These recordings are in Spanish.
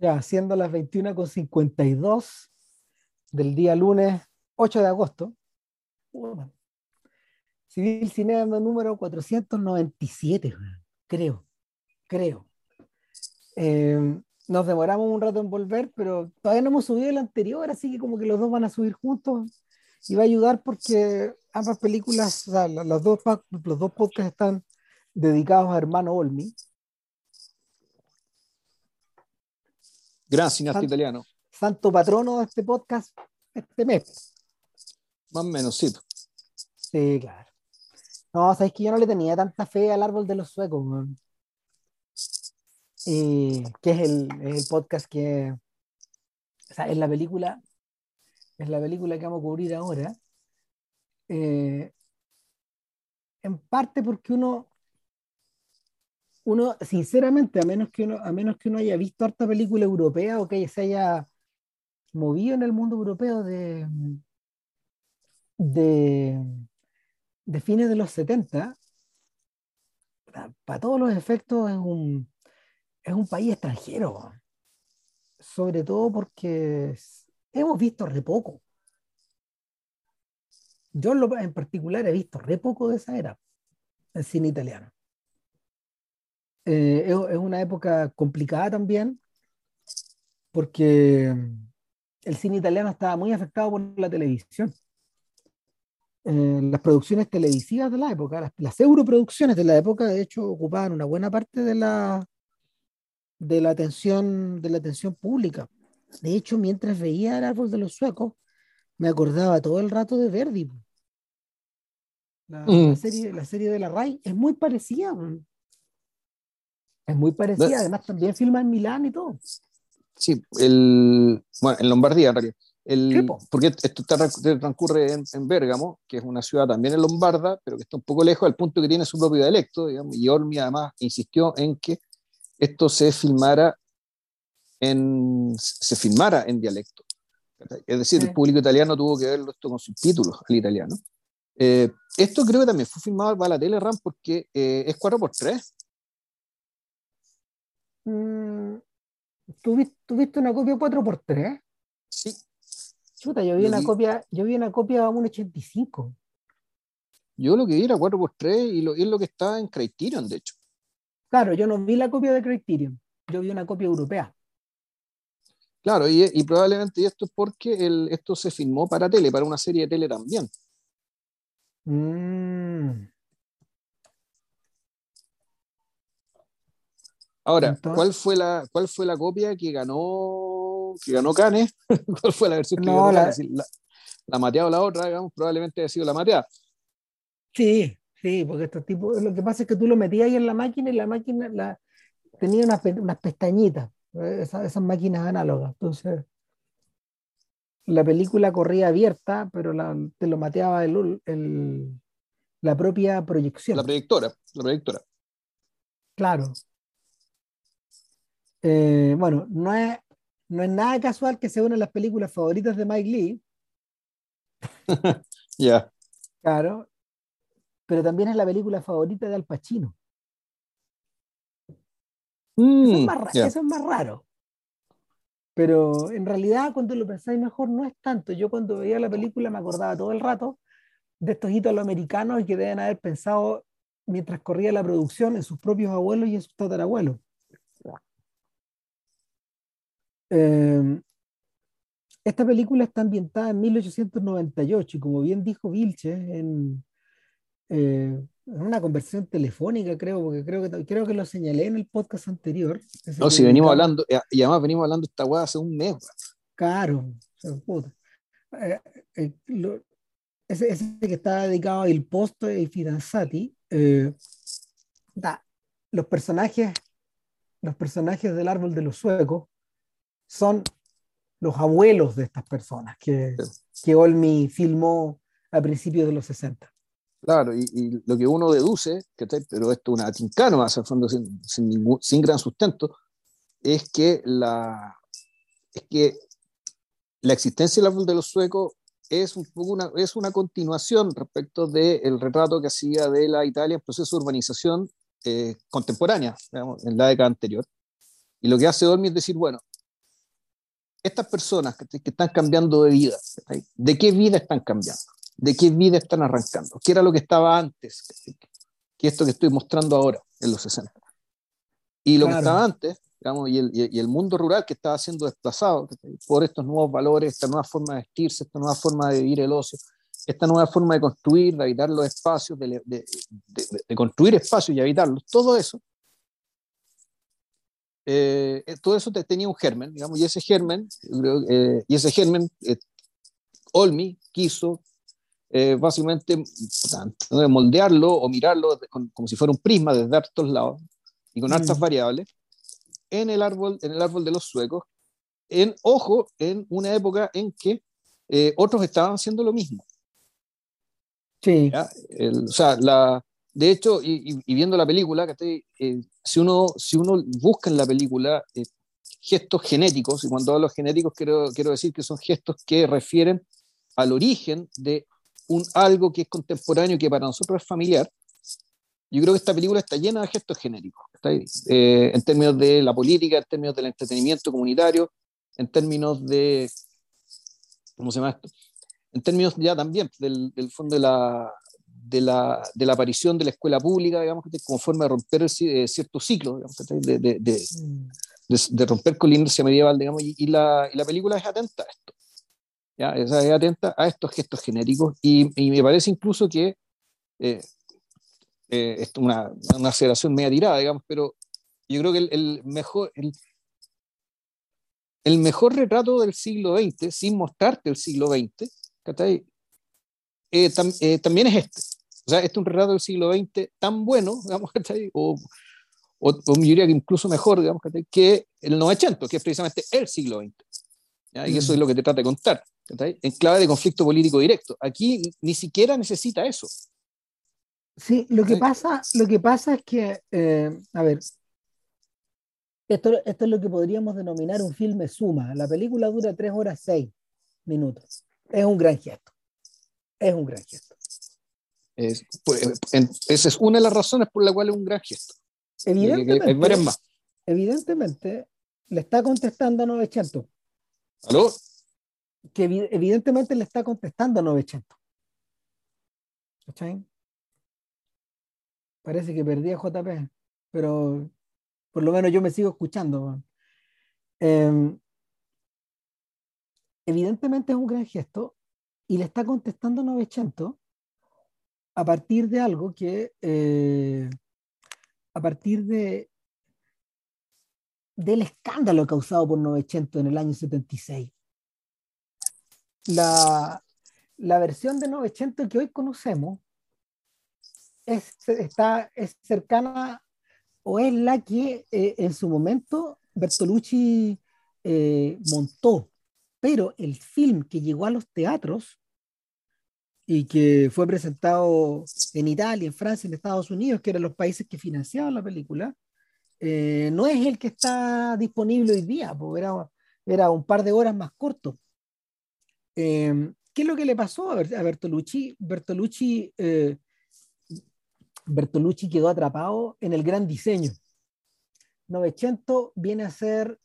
Ya, siendo las 21.52 del día lunes 8 de agosto. Civil Cinema número 497, creo, creo. Eh, nos demoramos un rato en volver, pero todavía no hemos subido el anterior, así que como que los dos van a subir juntos y va a ayudar porque ambas películas, o sea, los, dos, los dos podcasts están dedicados a hermano Olmi. Gran cineasta italiano. Santo patrono de este podcast este mes. Más o menos, sí. Sí, claro. No, sabes que yo no le tenía tanta fe al árbol de los suecos, que es el, el, podcast que, o sea, es la película, es la película que vamos a cubrir ahora. Eh, en parte porque uno, uno, sinceramente, a menos que uno, a menos que uno haya visto harta película europea o que se haya movido en el mundo europeo de, de, fines de los 70, para todos los efectos es un, es un país extranjero, sobre todo porque hemos visto re poco. Yo en particular he visto re poco de esa era, el cine italiano. Eh, es, una época complicada también, porque el cine italiano estaba muy afectado por la televisión. Eh, las producciones televisivas de la época, las, las, europroducciones de la época, de hecho, ocupaban una buena parte de la, de la atención, de la atención pública. De hecho, mientras veía el árbol de los suecos, me acordaba todo el rato de Verdi. La, mm. serie, la serie de la RAI es muy parecida. Es muy parecida, además también filma en Milán y todo. Sí, el, bueno, en Lombardía en realidad. El, porque esto transcurre en, en, Bérgamo, que es una ciudad también en Lombarda, pero que está un poco lejos al punto que tiene su propio dialecto, digamos, y Olmi además insistió en que esto se filmara en, se filmara en dialecto. Es decir, el público italiano tuvo que verlo esto con subtítulos al italiano. Eh, esto creo que también fue filmado para la tele RAM porque eh, es 4x3. Mm, ¿Tuviste una copia 4x3? Sí. Chuta, yo vi, una, copia, yo vi una copia a 1.85. Yo lo que vi era 4x3 y, lo, y es lo que está en Criterion, de hecho. Claro, yo no vi la copia de Criterion, yo vi una copia europea. Claro, y, probablemente esto es porque el, esto se filmó para tele, para una serie de tele también. Mm. Ahora, ¿cuál fue la cuál fue la copia que ganó que ganó Canes? ¿Cuál fue la versión que ganó la, La, la mateada o la otra, digamos, probablemente haya sido la mateada. Sí, Sí, porque estos tipos, lo que pasa es que tú lo metías ahí en la máquina y la máquina la, tenía unas, unas pestañitas, eh, esas, esas, máquinas análogas. Entonces, la película corría abierta, pero la, te lo mateaba el, el, la propia proyección. La proyectora, la proyectora. Claro. Eh, bueno, no es, no es nada casual que sea una de las películas favoritas de Mike Lee. Ya. Claro, pero también es la película favorita de Al Pacino. Mm, eso, es más, eso, es más, raro. Pero en realidad, cuando lo pensáis mejor, no es tanto. Yo cuando veía la película me acordaba todo el rato de estos americanos que deben haber pensado mientras corría la producción en sus propios abuelos y en sus tatarabuelos. Eh, esta película está ambientada en 1898 y como bien dijo Vilche en, eh, una conversación telefónica, creo, porque creo que, creo que lo señalé en el podcast anterior. No, si venimos hablando, y además venimos hablando de esta weá hace un mes. Claro, eh, eh, ese, ese, que está dedicado al posto y Fidanzati, los personajes, los personajes del árbol de los suecos son los abuelos de estas personas que, que Olmi filmó a principios de los 60. Claro, y, lo que uno deduce, pero esto es una tincana más al fondo sin, sin, ningún, sin gran sustento, es que la, es que la existencia del árbol de los suecos es, un poco una, es una continuación respecto del retrato que hacía de la Italia en proceso de urbanización eh, contemporánea, digamos, en la década anterior. Y lo que hace Dolmi es decir, bueno, estas personas que, están cambiando de vida, ¿de qué vida están cambiando? ¿De qué vida están arrancando? ¿Qué era lo que estaba antes? Que esto que estoy mostrando ahora, en los 60. Y lo que estaba antes, digamos, y el, y el, mundo rural que estaba siendo desplazado por estos nuevos valores, esta nueva forma de vestirse, esta nueva forma de vivir el ocio, esta nueva forma de construir, de habitar los espacios, de, de, de, construir espacios y habitarlos, todo eso, eh, todo eso tenía un germen, digamos, y ese germen, eh, y ese germen, eh, Olmi quiso básicamente moldearlo o mirarlo como si fuera un prisma desde hartos lados y con hartas mm. variables en el árbol, en el árbol de los suecos, en ojo, en una época en que otros estaban haciendo lo mismo. Sí. o sea, la, de hecho, y, viendo la película, eh, si, uno, si uno busca en la película eh, gestos genéticos, y cuando hablo genéticos quiero, quiero decir que son gestos que refieren al origen de un algo que es contemporáneo y que para nosotros es familiar, yo creo que esta película está llena de gestos genéricos, eh, en términos de la política, en términos del entretenimiento comunitario, en términos de, ¿cómo se llama esto? en términos ya también del, del fondo de la, de la, de la, aparición de la escuela pública, digamos, como forma de romper eh, cierto ciclo, digamos, de, de, mm. de, romper con la inercia medieval, digamos, y, la, y, la, película es atenta a esto, ¿ya? Es, atenta a estos gestos genéricos, y, y me parece incluso que eh, eh, es una, una aceleración media tirada, digamos, pero yo creo que el, el mejor... El, el mejor retrato del siglo XX, sin mostrarte el siglo XX, eh, eh, también es este. O sea, este es un retrato del siglo XX tan bueno, digamos, o, o, o, yo diría que incluso mejor, digamos, que el 900, que es precisamente el siglo XX. Y eso es lo que te trata de contar, en clave de conflicto político directo. Aquí ni siquiera necesita eso. Sí, lo que pasa, lo que pasa es que, eh, a ver, esto, esto es lo que podríamos denominar un filme suma. La película dura 3 horas 6 minutos es un gran gesto. Es un gran gesto. Es, pues, esa es una de las razones por la cual es un gran gesto. Evidentemente, evidentemente le está contestando a 900. ¿Aló? Que evidentemente le está contestando a 900. ¿Cachai? Parece que perdí a JP, pero por lo menos yo me sigo escuchando. Eh, evidentemente es un gran gesto y le está contestando Novecento a partir de algo que, eh, a partir de del escándalo causado por Novecento en el año 76. La, la versión de Novecento que hoy conocemos es, está, es cercana o es la que eh, en su momento Bertolucci eh, montó pero el film que llegó a los teatros y que fue presentado en Italia, en Francia, en Estados Unidos, que eran los países que financiaban la película, eh, no es el que está disponible hoy día, porque era, era un par de horas más corto. Eh, ¿Qué es lo que le pasó a, Bertolucci? Bertolucci, eh, Bertolucci quedó atrapado en el gran diseño. Novecento viene a ser,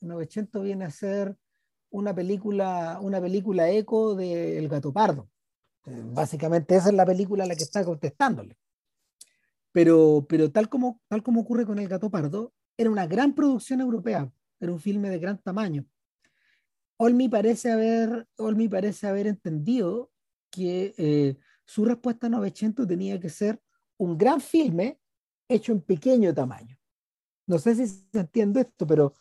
Novecento viene a ser una película, una película eco de El Gato Pardo. Eh, básicamente esa es la película a la que está contestándole. Pero, pero tal, como, tal como ocurre con El Gato Pardo, era una gran producción europea, era un filme de gran tamaño. Olmi parece haber, Olmi parece haber entendido que eh, su respuesta a 900 tenía que ser un gran filme hecho en pequeño tamaño. No sé si se entiende esto, pero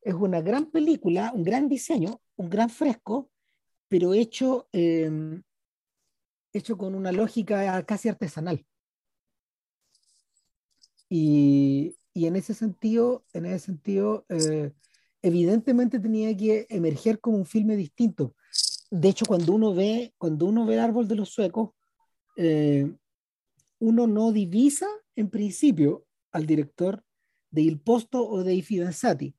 es una gran película, un gran diseño, un gran fresco, pero hecho, em, hecho con una lógica casi artesanal. Y, en ese sentido, en ese sentido eh, evidentemente tenía que emerger como un filme distinto. De hecho, cuando uno ve, cuando uno ve el árbol de los suecos, eh, uno no divisa en principio al director de Il Posto o de I Fidanzati,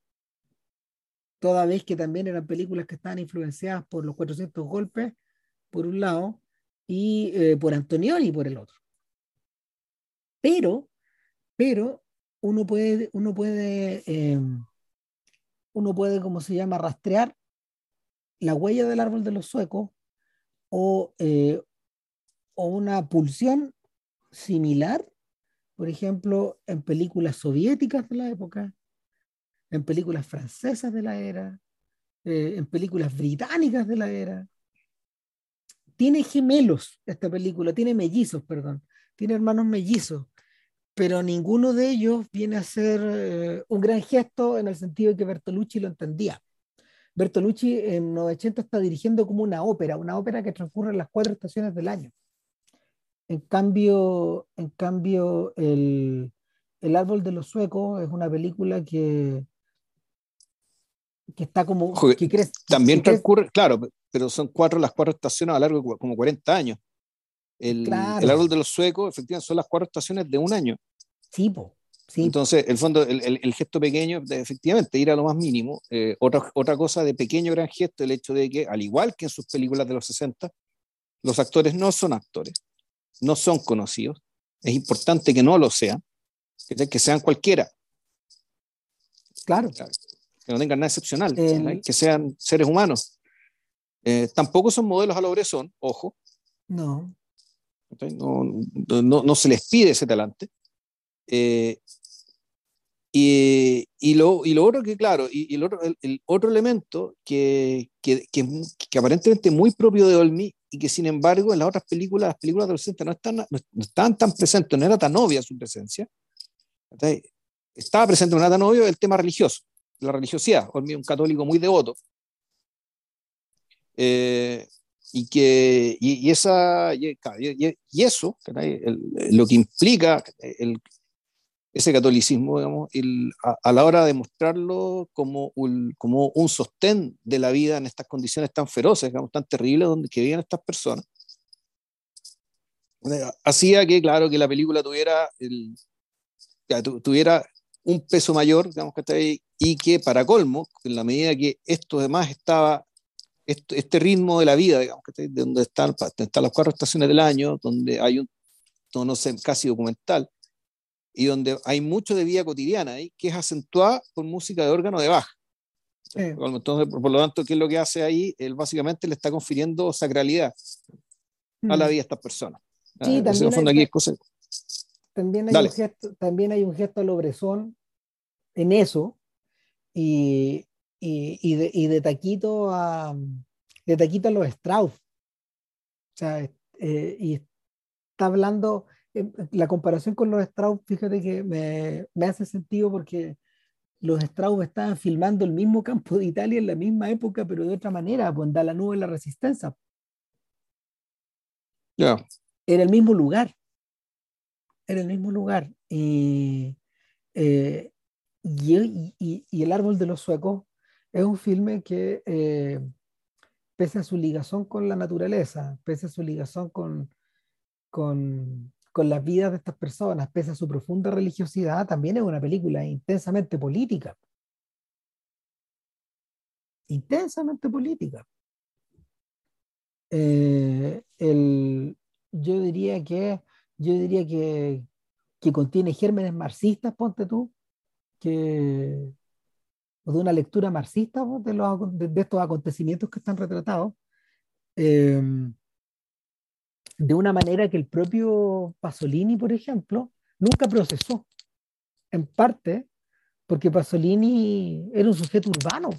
toda vez que también eran películas que estaban influenciadas por los 400 golpes, por un lado, y eh, por Antonioni por el otro. Pero, pero uno puede, uno puede, em, uno puede, como se llama, rastrear la huella del árbol de los suecos o, eh, o una pulsión similar, por ejemplo, en películas soviéticas de la época, en películas francesas de la era, eh, en películas británicas de la era. Tiene gemelos esta película, tiene mellizos, perdón, tiene hermanos mellizos, pero ninguno de ellos viene a ser eh, un gran gesto en el sentido de que Bertolucci lo entendía. Bertolucci en 900 está dirigiendo como una ópera, una ópera que transcurre en las cuatro estaciones del año. En cambio, en cambio el, el Árbol de los Suecos es una película que, que está como... que crece, también transcurre, claro, pero son cuatro las cuatro estaciones a largo de como 40 años. El, el, árbol de los suecos, efectivamente, son las cuatro estaciones de un año. Sí, po. Entonces, el fondo, el, el, gesto pequeño, de, efectivamente, ir a lo más mínimo. Eh, otra, otra cosa de pequeño gran gesto, el hecho de que, al igual que en sus películas de los 60, los actores no son actores, no son conocidos. Es importante que no lo sean, que, sean cualquiera. Claro. Que no tengan nada excepcional, que sean seres humanos. Eh, tampoco son modelos a la son ojo. No. No, no, no, se les pide ese talante. Eh, y, y, lo, y, lo, otro que, claro, y, el, otro, el, otro elemento que, que, que, aparentemente muy propio de Olmi y que sin embargo en las otras películas, las películas adolescentes no, están, no, estaban tan presentes, no era tan obvia su presencia. Estaba presente en tan obvio el tema religioso, la religiosidad. Olmi es un católico muy devoto. Eh, y que y, esa y, eso lo que implica el, ese catolicismo digamos a, la hora de mostrarlo como un, como un sostén de la vida en estas condiciones tan feroces digamos tan terribles donde que viven estas personas hacía que claro que la película tuviera el, tuviera un peso mayor digamos que y que para colmo en la medida que esto además estaba este, ritmo de la vida, digamos, que donde están, están las cuatro estaciones del año, donde hay un tono casi documental, y donde hay mucho de vida cotidiana ahí, que es acentuada por música de órgano de baja. Entonces, por, lo tanto, ¿qué es lo que hace ahí? Él básicamente le está confiriendo sacralidad a la mm. vida de estas personas. Sí, también, hay, también, hay un gesto, también hay un gesto al obrezón en eso, y, y, de, y de, taquito a de taquito a los Strauss. O sea, eh, y está hablando, eh, la comparación con los Strauss, fíjate que me, me, hace sentido porque los Strauss estaban filmando el mismo campo de Italia en la misma época, pero de otra manera, pues da la nube la resistencia. Ya. Era el mismo lugar. Era el mismo lugar. Y, eh, y, y, y, el árbol de los suecos es un filme que, eh, pese a su ligación con la naturaleza, pese a su ligación con, con, con las vidas de estas personas, pese a su profunda religiosidad, también es una película intensamente política. Intensamente política. Eh, el, yo diría que yo diría que, que contiene gérmenes marxistas, ponte tú, que, o de una lectura marxista de, los, de, estos acontecimientos que están retratados, eh, de una manera que el propio Pasolini, por ejemplo, nunca procesó, en parte porque Pasolini era un sujeto urbano.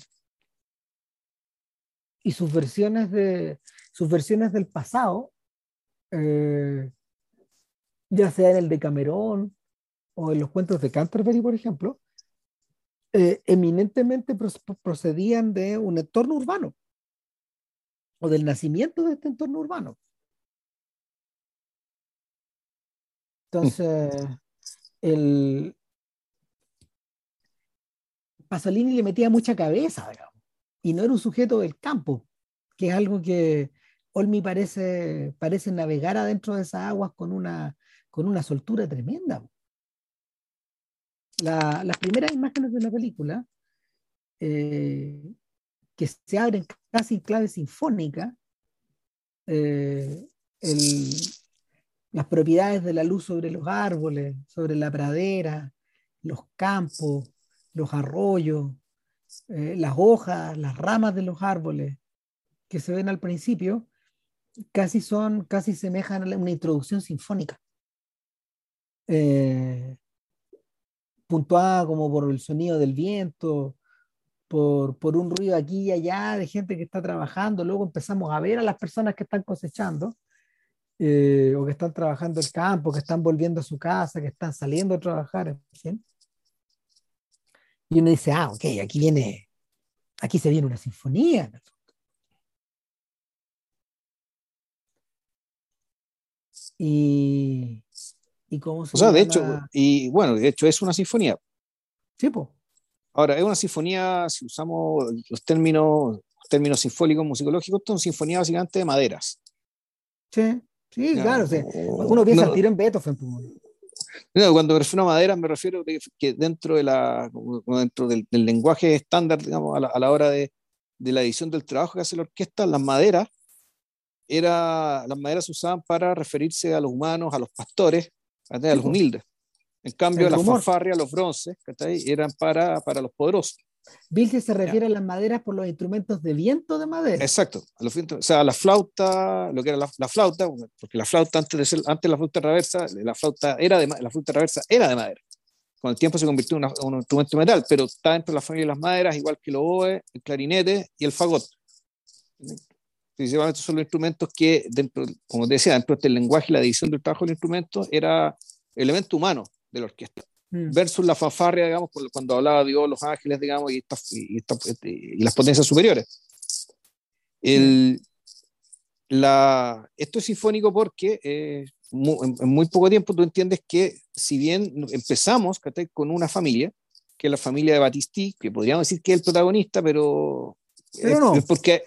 Y sus versiones, de, sus versiones del pasado, eh, ya sea en el de Camerón o en los cuentos de Canterbury, por ejemplo, eh, eminentemente procedían de un entorno urbano o del nacimiento de este entorno urbano. Entonces, el Pasolini le metía mucha cabeza, y no era un sujeto del campo, que es algo que Olmi parece, parece navegar adentro de esas aguas con una, con una soltura tremenda las primeras imágenes de la película, eh, que se abren casi en clave sinfónica, eh, las propiedades de la luz sobre los árboles, sobre la pradera, los campos, los arroyos, eh, las hojas, las ramas de los árboles que se ven al principio, casi son, casi semejan a una introducción sinfónica. Puntuada como por el sonido del viento, por, por, un ruido aquí y allá de gente que está trabajando. Luego empezamos a ver a las personas que están cosechando eh, o que están trabajando el campo, que están volviendo a su casa, que están saliendo a trabajar. Y uno dice, ah, ok, aquí viene, aquí se viene una sinfonía. Y, y cómo se O sea, de hecho, y bueno, de hecho es una sinfonía. Sí, pues. Ahora, es una sinfonía, si usamos los términos, términos sinfónicos, musicológicos, es una sinfonía básicamente de maderas. Sí, sí, claro. uno piensa no, al tiro en Beethoven. No, cuando me refiero a madera, me refiero a que dentro, de la, dentro del, del lenguaje estándar, digamos, a la, a la hora de, de, la edición del trabajo que hace la orquesta, las maderas, era, las maderas se usaban para referirse a los humanos, a los pastores, a los humildes. En cambio, las fanfarrias, los bronces, eran para, para los poderosos. Vilce se refiere a las maderas por los instrumentos de viento de madera. Exacto, a los o sea, la flauta, lo que era la, la, flauta, porque la flauta antes de ser, antes la flauta reversa, la flauta era de la flauta reversa era de madera. Con el tiempo se convirtió en, una, en un instrumento de metal, pero está dentro de la familia de las maderas, igual que el oboe, el clarinete y el fagot. Principalmente son los instrumentos que, dentro, como te decía, dentro del lenguaje y la división del trabajo del instrumento, era elemento humano de la orquesta. Mm. Versus la fanfarria, digamos, cuando hablaba Dios, los ángeles, digamos, y, y, este, y las potencias superiores. El, la, esto es sinfónico porque eh, muy, en muy poco tiempo tú entiendes que si bien empezamos con una familia, que es la familia de Batistí, que podríamos decir que es el protagonista, pero, pero no. es porque,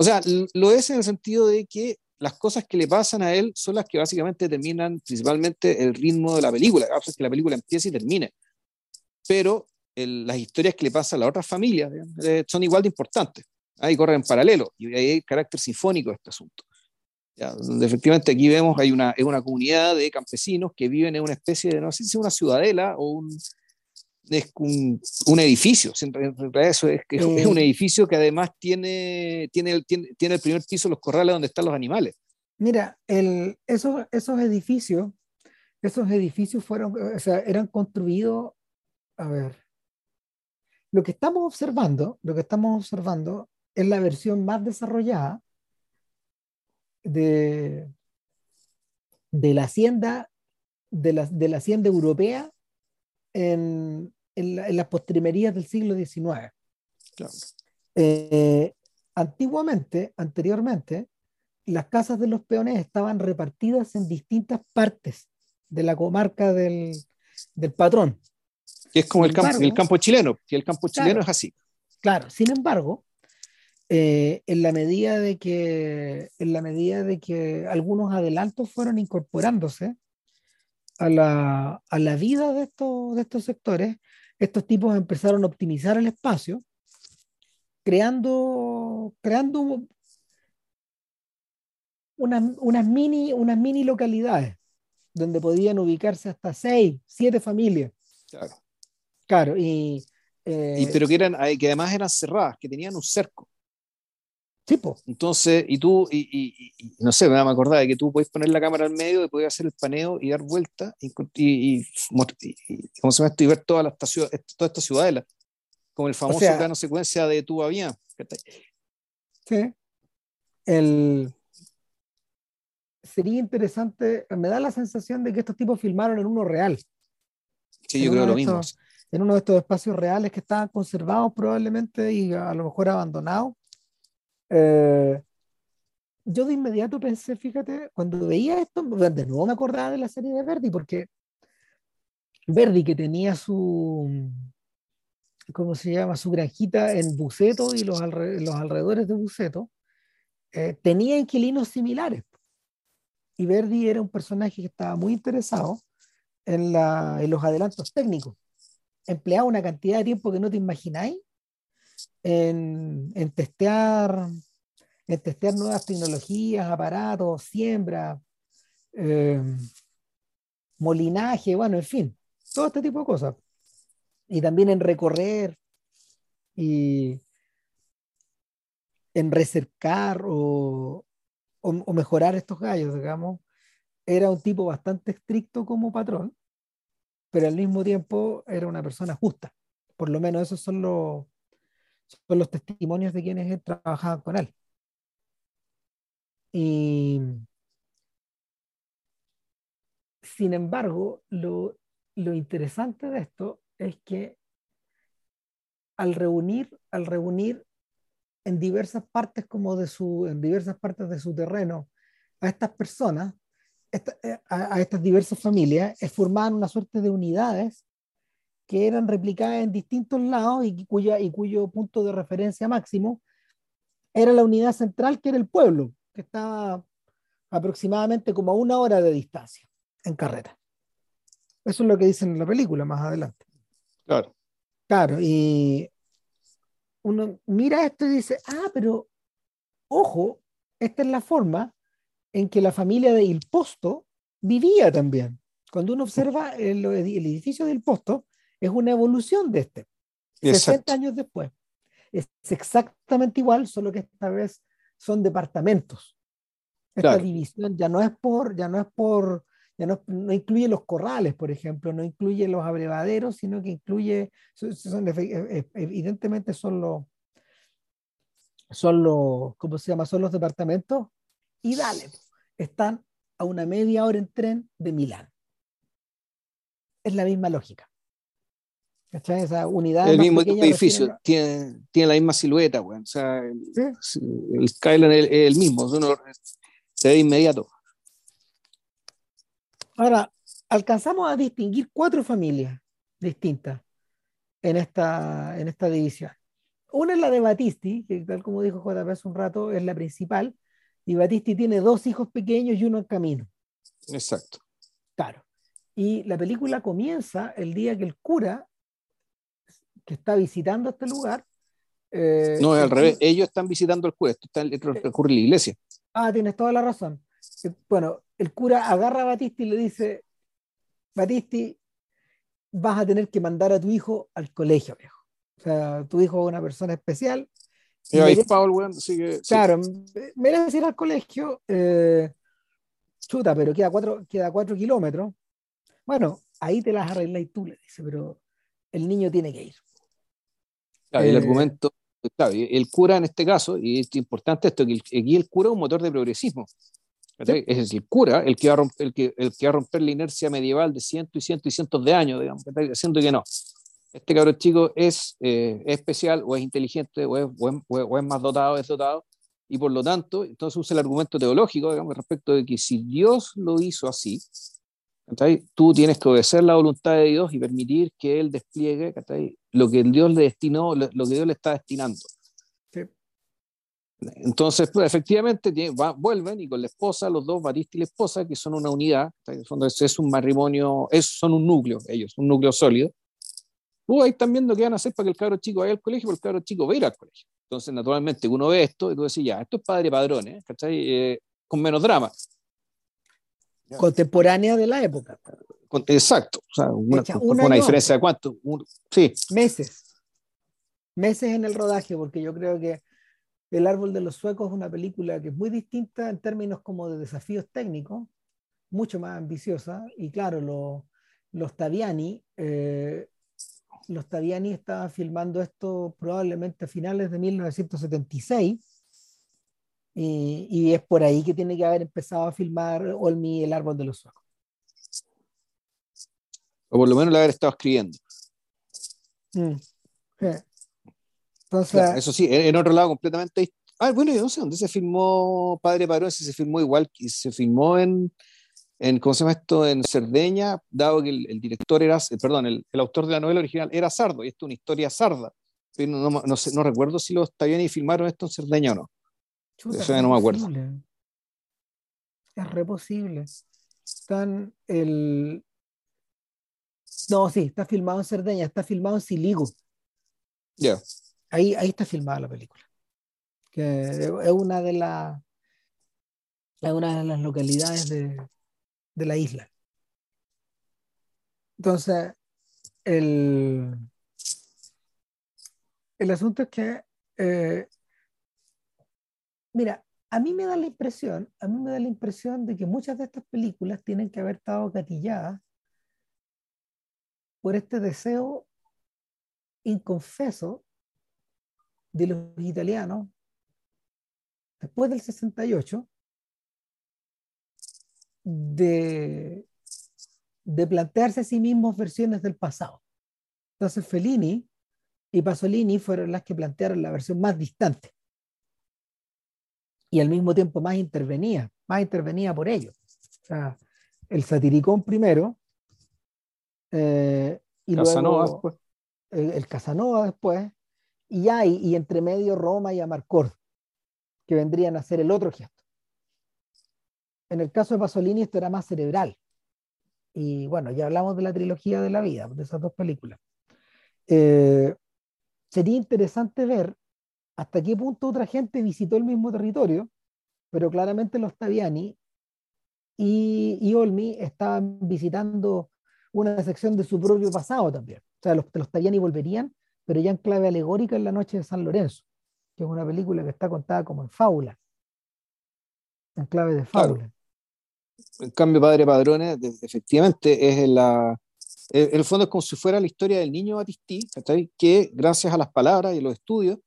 o sea, lo es en el sentido de que las cosas que le pasan a él son las que básicamente determinan principalmente el ritmo de la película, es que la película empiece y termine. Pero el, las historias que le pasan a las otras familias eh, son igual de importantes. Ahí corren en paralelo y hay carácter sinfónico de este asunto. Ya, efectivamente aquí vemos hay una, es una comunidad de campesinos que viven en una especie de, no sé si es una ciudadela o un, es un, un, edificio, en realidad eso es, es, es, un edificio que además tiene, tiene, tiene, tiene, el primer piso, los corrales donde están los animales. Mira, el, esos, esos edificios, esos edificios fueron, o sea, eran construidos, a ver, lo que estamos observando, lo que estamos observando es la versión más desarrollada de, de la hacienda, de la, de la hacienda europea en, en, la, en las postrimerías del siglo XIX. Claro. Eh, antiguamente, anteriormente, las casas de los peones estaban repartidas en distintas partes de la comarca del, del patrón. Que es como el, embargo, campo, el, campo, chileno, que el campo chileno claro, es así. Claro, sin embargo, eh, en la medida de que en la medida de que algunos adelantos fueron incorporándose a la, a la vida de estos, de estos sectores, estos tipos empezaron a optimizar el espacio, creando, creando unas, unas, mini, unas mini localidades donde podían ubicarse hasta seis, siete familias. Claro. Claro, y, eh, y pero que, eran, que además eran cerradas, que tenían un cerco. Tipo. Entonces, y tú, y, y, y, no sé, me da a acordar de que tú puedes poner la cámara al medio y puedes hacer el paneo y dar vuelta y, y, ¿cómo se llama esto? y ver toda, la estación, toda esta ciudadela, como el famoso o sea, plano secuencia de Tu Bien. Sí. El... Sería interesante, me da la sensación de que estos tipos filmaron en uno real. Sí, yo creo lo mismo. En uno de estos espacios reales que estaban conservados probablemente y a lo mejor abandonados eh, yo de inmediato pensé, fíjate, cuando veía esto, de nuevo me acordaba de la serie de Verdi, porque Verdi que tenía su, ¿cómo se llama? Su granjita en Buceto y los, los alrededores de Buceto, eh, tenía inquilinos similares. Y Verdi era un personaje que estaba muy interesado en, la, en los adelantos técnicos. Empleaba una cantidad de tiempo que no te imagináis en, en, testear, en testear nuevas tecnologías, aparatos, siembra, eh, molinaje, bueno, en fin, todo este tipo de cosas. Y también en recorrer y en recercar o, o, mejorar estos gallos, digamos, era un tipo bastante estricto como patrón, pero al mismo tiempo era una persona justa. Por lo menos esos son los, son los testimonios de quienes trabajaban con él. Y sin embargo, lo, lo interesante de esto es que al reunir, al reunir en diversas partes como de su, en diversas partes de su terreno a estas personas, eh, a, estas diversas familias, es formaban una suerte de unidades que eran replicadas en distintos lados y, cuya, y cuyo punto de referencia máximo era la unidad central que era el pueblo, que estaba aproximadamente como a una hora de distancia en carrera. Eso es lo que dicen en la película más adelante. Claro. Claro, y uno mira esto y dice, ah, pero ojo, esta es la forma en que la familia de Il Posto vivía también. Cuando uno observa el, edificio del Posto, es una evolución de este. 60 años después. Es exactamente igual, solo que esta vez son departamentos. Esta división ya no es por, ya no es por, ya no, no, incluye los corrales, por ejemplo, no incluye los abrevaderos, sino que incluye, son, e, e, evidentemente son los, son los, ¿cómo se llama? Son los departamentos y dale, están a una media hora en tren de Milán. Es la misma lógica. ¿Cachai? Esa unidad. El mismo edificio, tiene, tiene, la misma silueta, O sea, el, el skyline es el, mismo, se ve inmediato. Ahora, alcanzamos a distinguir cuatro familias distintas en esta, en esta división. Una es la de Batisti, que tal como dijo JP hace un rato, es la principal, y Batisti tiene dos hijos pequeños y uno en camino. Exacto. Claro. Y la película comienza el día que el cura, que está visitando este lugar. Eh, no, es al revés. Ellos están visitando el cura. Esto está en la iglesia. Ah, tienes toda la razón. Eh, bueno, el cura agarra a Batisti y le dice: Batisti, vas a tener que mandar a tu hijo al colegio, viejo. O sea, tu hijo es una persona especial y ahí Paul, sigue. Claro, merece ir al colegio. Eh, chuta, pero queda cuatro, queda cuatro kilómetros. Bueno, ahí te las arreglas y tú, le dice, pero el niño tiene que ir. Claro, el eh, argumento, claro, el cura en este caso, y es importante esto, que aquí el cura es un motor de progresismo. Es el cura el que, va a romper, el, que, el que va a romper la inercia medieval de cientos y cientos y cientos de años, digamos, haciendo que no. Este cabrón chico es, eh, especial o es inteligente o es, más dotado, es dotado, y por lo tanto, entonces usa el argumento teológico, digamos, respecto de que si Dios lo hizo así, tú tienes que obedecer la voluntad de Dios y permitir que Él despliegue lo que Dios le destinó, lo, que Dios le está destinando. Entonces, pues, efectivamente, vuelven y con la esposa, los dos, Batista y la esposa, que son una unidad, en fondo es, un matrimonio, es, son un núcleo, ellos, un núcleo sólido, tú ahí están viendo qué van a hacer para que el cabro chico vaya al colegio, porque el cabro chico va a ir al colegio. Entonces, naturalmente, uno ve esto y tú decís, ya, esto es padre padrón, ¿eh? ¿cachai? Eh, con menos drama. Contemporánea de la época. exacto. O sea, una, una diferencia de cuánto. sí. Meses. Meses en el rodaje, porque yo creo que El Árbol de los Suecos es una película que es muy distinta en términos como de desafíos técnicos, mucho más ambiciosa. Y claro, los Taviani eh, los Taviani estaban filmando esto probablemente a finales de 1976 y, es por ahí que tiene que haber empezado a filmar Olmi El Árbol de los Suecos. O por lo menos lo haber estado escribiendo. Mm. Entonces, eso sí, en otro lado completamente. Ah, bueno, yo no sé dónde se filmó Padre Parón, si se filmó igual, que se filmó en, en, ¿cómo se llama esto? En Cerdeña, dado que el, director era, perdón, el, el, autor de la novela original era sardo, y esto es una historia sarda. Pero no, no, sé, no recuerdo si los y filmaron esto en Cerdeña o no. Eso ya no me acuerdo. Es re posible. Están el. No, sí, está filmado en Cerdeña, está filmado en Siligo. Ya. Ahí, ahí está filmada la película. Que es una de las es una de las localidades de, de la isla. Entonces, el, el asunto es que, eh, mira, a mí me da la impresión, a mí me da la impresión de que muchas de estas películas tienen que haber estado gatilladas por este deseo inconfeso de los italianos después del 68 de, de plantearse a sí mismos versiones del pasado. Entonces Fellini y Pasolini fueron las que plantearon la versión más distante y al mismo tiempo más intervenía, más intervenía por ellos. O sea, el satiricón primero eh, y Casanova luego después. El, Casanova después y hay y entre medio Roma y Amarcord que vendrían a ser el otro gesto. En el caso de Pasolini esto era más cerebral. Y bueno, ya hablamos de la trilogía de la vida, de esas dos películas. Eh, sería interesante ver hasta qué punto otra gente visitó el mismo territorio, pero claramente los Taviani y, y Olmi estaban visitando una sección de su propio pasado también. O sea, los, los Taviani volverían, pero ya en clave alegórica en la noche de San Lorenzo que es una película que está contada como en fábula, en clave de fábula. En cambio, Padre Padrones, efectivamente, es la. En el fondo es como si fuera la historia del niño Batistí, que gracias a las palabras y los estudios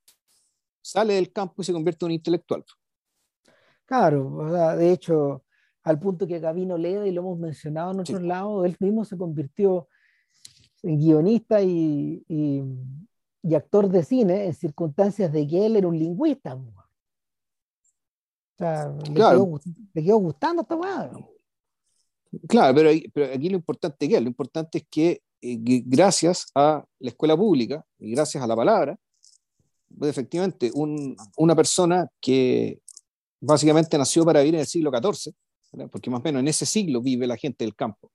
sale del campo y se convierte en un intelectual. Claro, de hecho, al punto que Gabino Leda, y lo hemos mencionado en otros lados, él mismo se convirtió en guionista y, y actor de cine en circunstancias de que él era un lingüista. O sea, le, quedó, gustando esta weá. Claro, pero, pero, aquí lo importante que lo importante es que eh, gracias a la escuela pública y gracias a la palabra, efectivamente un, una persona que básicamente nació para vivir en el siglo XIV, porque más o menos en ese siglo vive la gente del campo.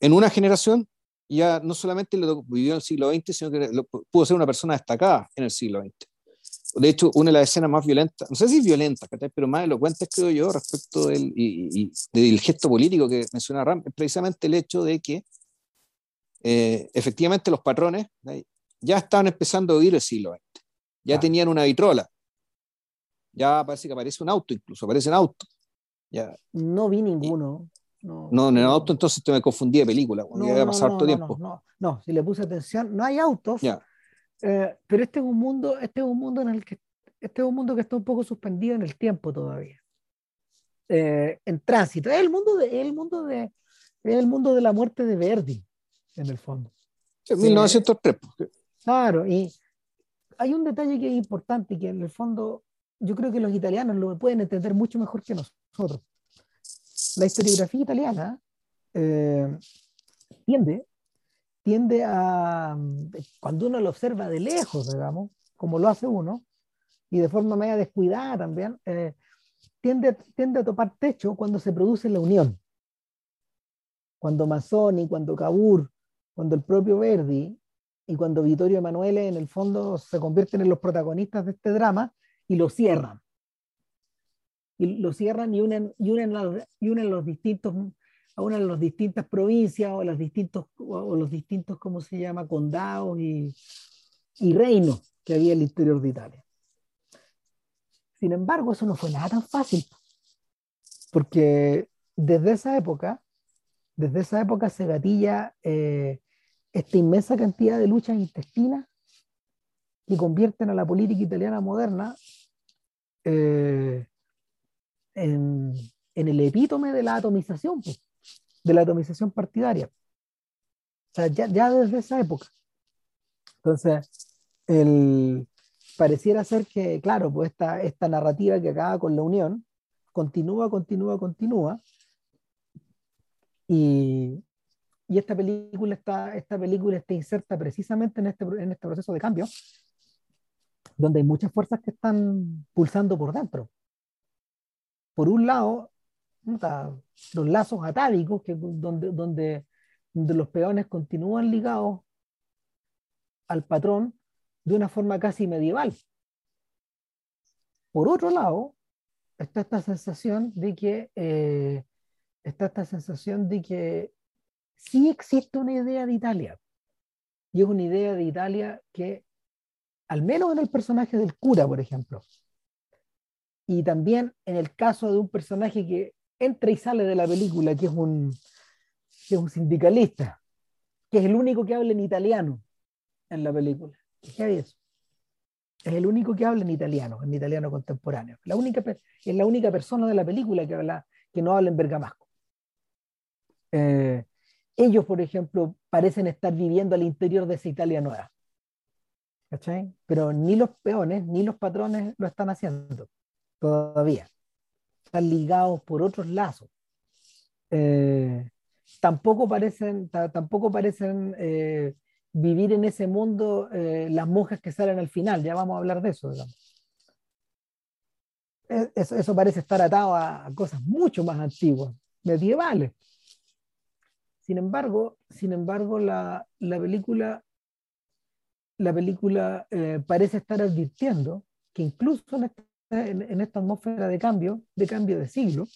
En una generación ya no solamente lo vivió en el siglo XX, sino que pudo ser una persona destacada en el siglo XX. De hecho, una de las escenas más violentas, no sé si violenta, pero más elocuentes, creo yo, respecto del, y, del gesto político que menciona Ram, es precisamente el hecho de que eh, efectivamente los patrones ya estaban empezando a vivir el siglo XX, ya tenían una vitrola, ya parece que aparece un auto, incluso aparecen autos. Ya. No vi ninguno. No, en el auto entonces te me confundí de película, no, había pasado tiempo. No, no, si le puse atención, no hay autos, eh, pero este es un mundo, este es un mundo en el que este es un mundo que está un poco suspendido en el tiempo todavía. Eh, en tránsito. Es el mundo de, el mundo de, el mundo de la muerte de Verdi, en el fondo. En 1903. Claro, y hay un detalle que es importante que en el fondo yo creo que los italianos lo pueden entender mucho mejor que nosotros la historiografía italiana eh, tiende, tiende a, cuando uno lo observa de lejos, digamos, como lo hace uno, y de forma media descuidada también, eh, tiende, tiende a topar techo cuando se produce la unión. Cuando Mazzoni, cuando Cavour, cuando el propio Verdi y cuando Vittorio Emanuele en el fondo se convierten en los protagonistas de este drama y lo cierran y lo cierran y unen, y unen, y unen los distintos, a una de las distintas provincias o, las distintos, o los distintos, ¿cómo se llama?, condados y, y reinos que había en el interior de Italia. Sin embargo, eso no fue nada tan fácil, porque desde esa época, desde esa época se gatilla eh, esta inmensa cantidad de luchas intestinas que convierten a la política italiana moderna eh, en, el epítome de la atomización, pues, de la atomización partidaria. O sea, ya, desde esa época. Entonces, el, pareciera ser que, claro, pues esta, esta narrativa que acaba con la unión continúa, continúa, continúa. Y, y esta película está, esta película está inserta precisamente en este, en este proceso de cambio, donde hay muchas fuerzas que están pulsando por dentro por un lado, los lazos atávicos, que, donde, donde, donde los peones continúan ligados al patrón de una forma casi medieval. Por otro lado, está esta sensación de que eh, está esta sensación de que sí existe una idea de Italia. Y es una idea de Italia que al menos en el personaje del cura, por ejemplo. Y también en el caso de un personaje que entra y sale de la película, que es un, sindicalista, que es el único que habla en italiano en la película. ¿Qué es eso? Es el único que habla en italiano, en italiano contemporáneo. La única, es la única persona de la película que, habla, que no habla en bergamasco. Eh, ellos, por ejemplo, parecen estar viviendo al interior de esa Italia nueva. ¿Cachai? Pero ni los peones ni los patrones lo están haciendo todavía. Están ligados por otros lazos. Eh, tampoco parecen, tampoco parecen eh, vivir en ese mundo eh, las monjas que salen al final. Ya vamos a hablar de eso. Eso, eso, parece estar atado a, cosas mucho más antiguas, medievales. Sin embargo, sin embargo la, la película la película eh, parece estar advirtiendo que incluso en esta, en, esta, atmósfera de cambio, de cambio de siglo,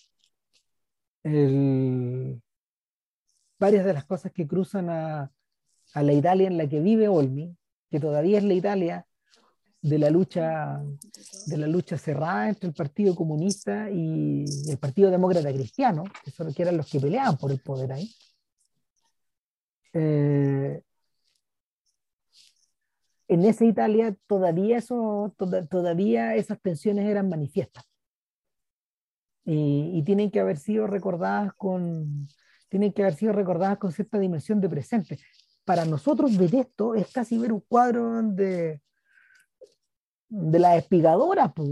varias de las cosas que cruzan a, la Italia en la que vive Olmi, que todavía es la Italia de la lucha de la lucha cerrada entre el Partido Comunista y el Partido Demócrata Cristiano, que, son, que eran los que peleaban por el poder ahí. Eh, en esa Italia todavía, eso, todavía esas tensiones eran manifiestas. Y, tienen que haber sido recordadas con tienen que haber sido recordadas con cierta dimensión de presente. Para nosotros ver esto es casi ver un cuadro de, de la espigadora. Pues.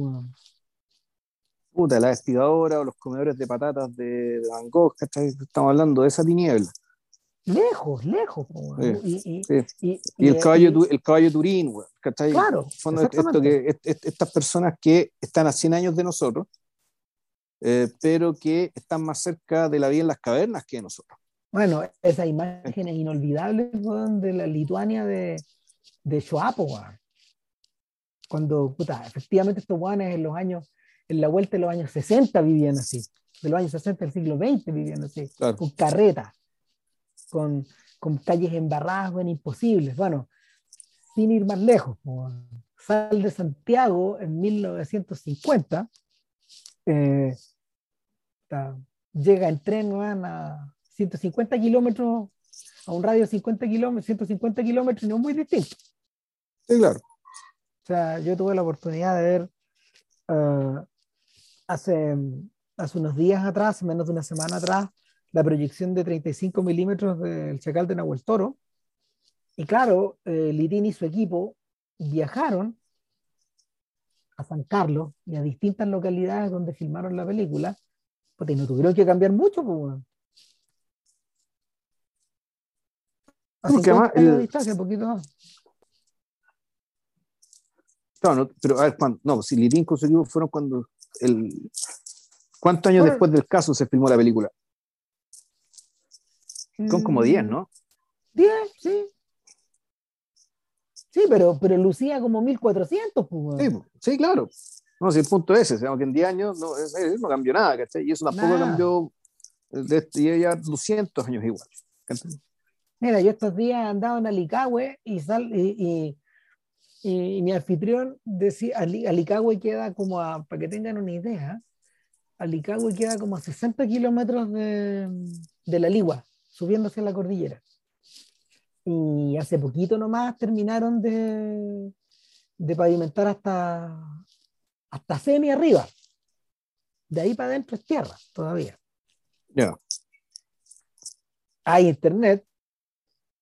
Puta, la espigadora o los comedores de patatas de, de Van Gogh, estamos hablando de esa tiniebla. Lejos, lejos. y, el, caballo, el caballo Turín, Claro. Esto que, estas personas que están a 100 años de nosotros, eh, pero que están más cerca de la vida en las cavernas que nosotros. Bueno, esas imágenes inolvidables de la Lituania de, de Shoapo, cuando, puta, efectivamente estos guanes en los años, en la vuelta de los años 60 vivían así, de los años 60 del siglo XX vivían así, con carretas con, con calles embarradas, bueno, imposibles. Bueno, sin ir más lejos, sal de Santiago en 1950, eh, llega en tren a 150 kilómetros, a un radio de 50 kilómetros, 150 kilómetros, no muy distinto. Sí, claro. O sea, yo tuve la oportunidad de ver uh, hace, hace unos días atrás, menos de una semana atrás, la proyección de 35 milímetros del Chacal de Nahuel Toro. Y claro, eh, Litín y su equipo viajaron a San Carlos y a distintas localidades donde filmaron la película, porque no tuvieron que cambiar mucho. Pues, a el... distancia, poquito más. No, pero a ver, no, si Litín con su equipo fueron cuando el... ¿Cuántos años después del caso se filmó la película? Son como 10, ¿no? 10, sí. Sí, pero, pero lucía como 1400. Pues, sí, sí, claro. No, si el punto es ese, que en 10 años no, no cambió nada, ¿cachai? Y eso tampoco cambió, de, este, ya 200 años igual. Mira, yo estos días andaba en Alicagüe y, sal, y, y, mi anfitrión decía, Alicagüe queda como a, para que tengan una idea, Alicagüe queda como a 60 kilómetros de, de la Ligua subiéndose a la cordillera. Y hace poquito nomás terminaron de, de pavimentar hasta, hasta semi arriba. De ahí para adentro es tierra todavía. Ya. Hay internet,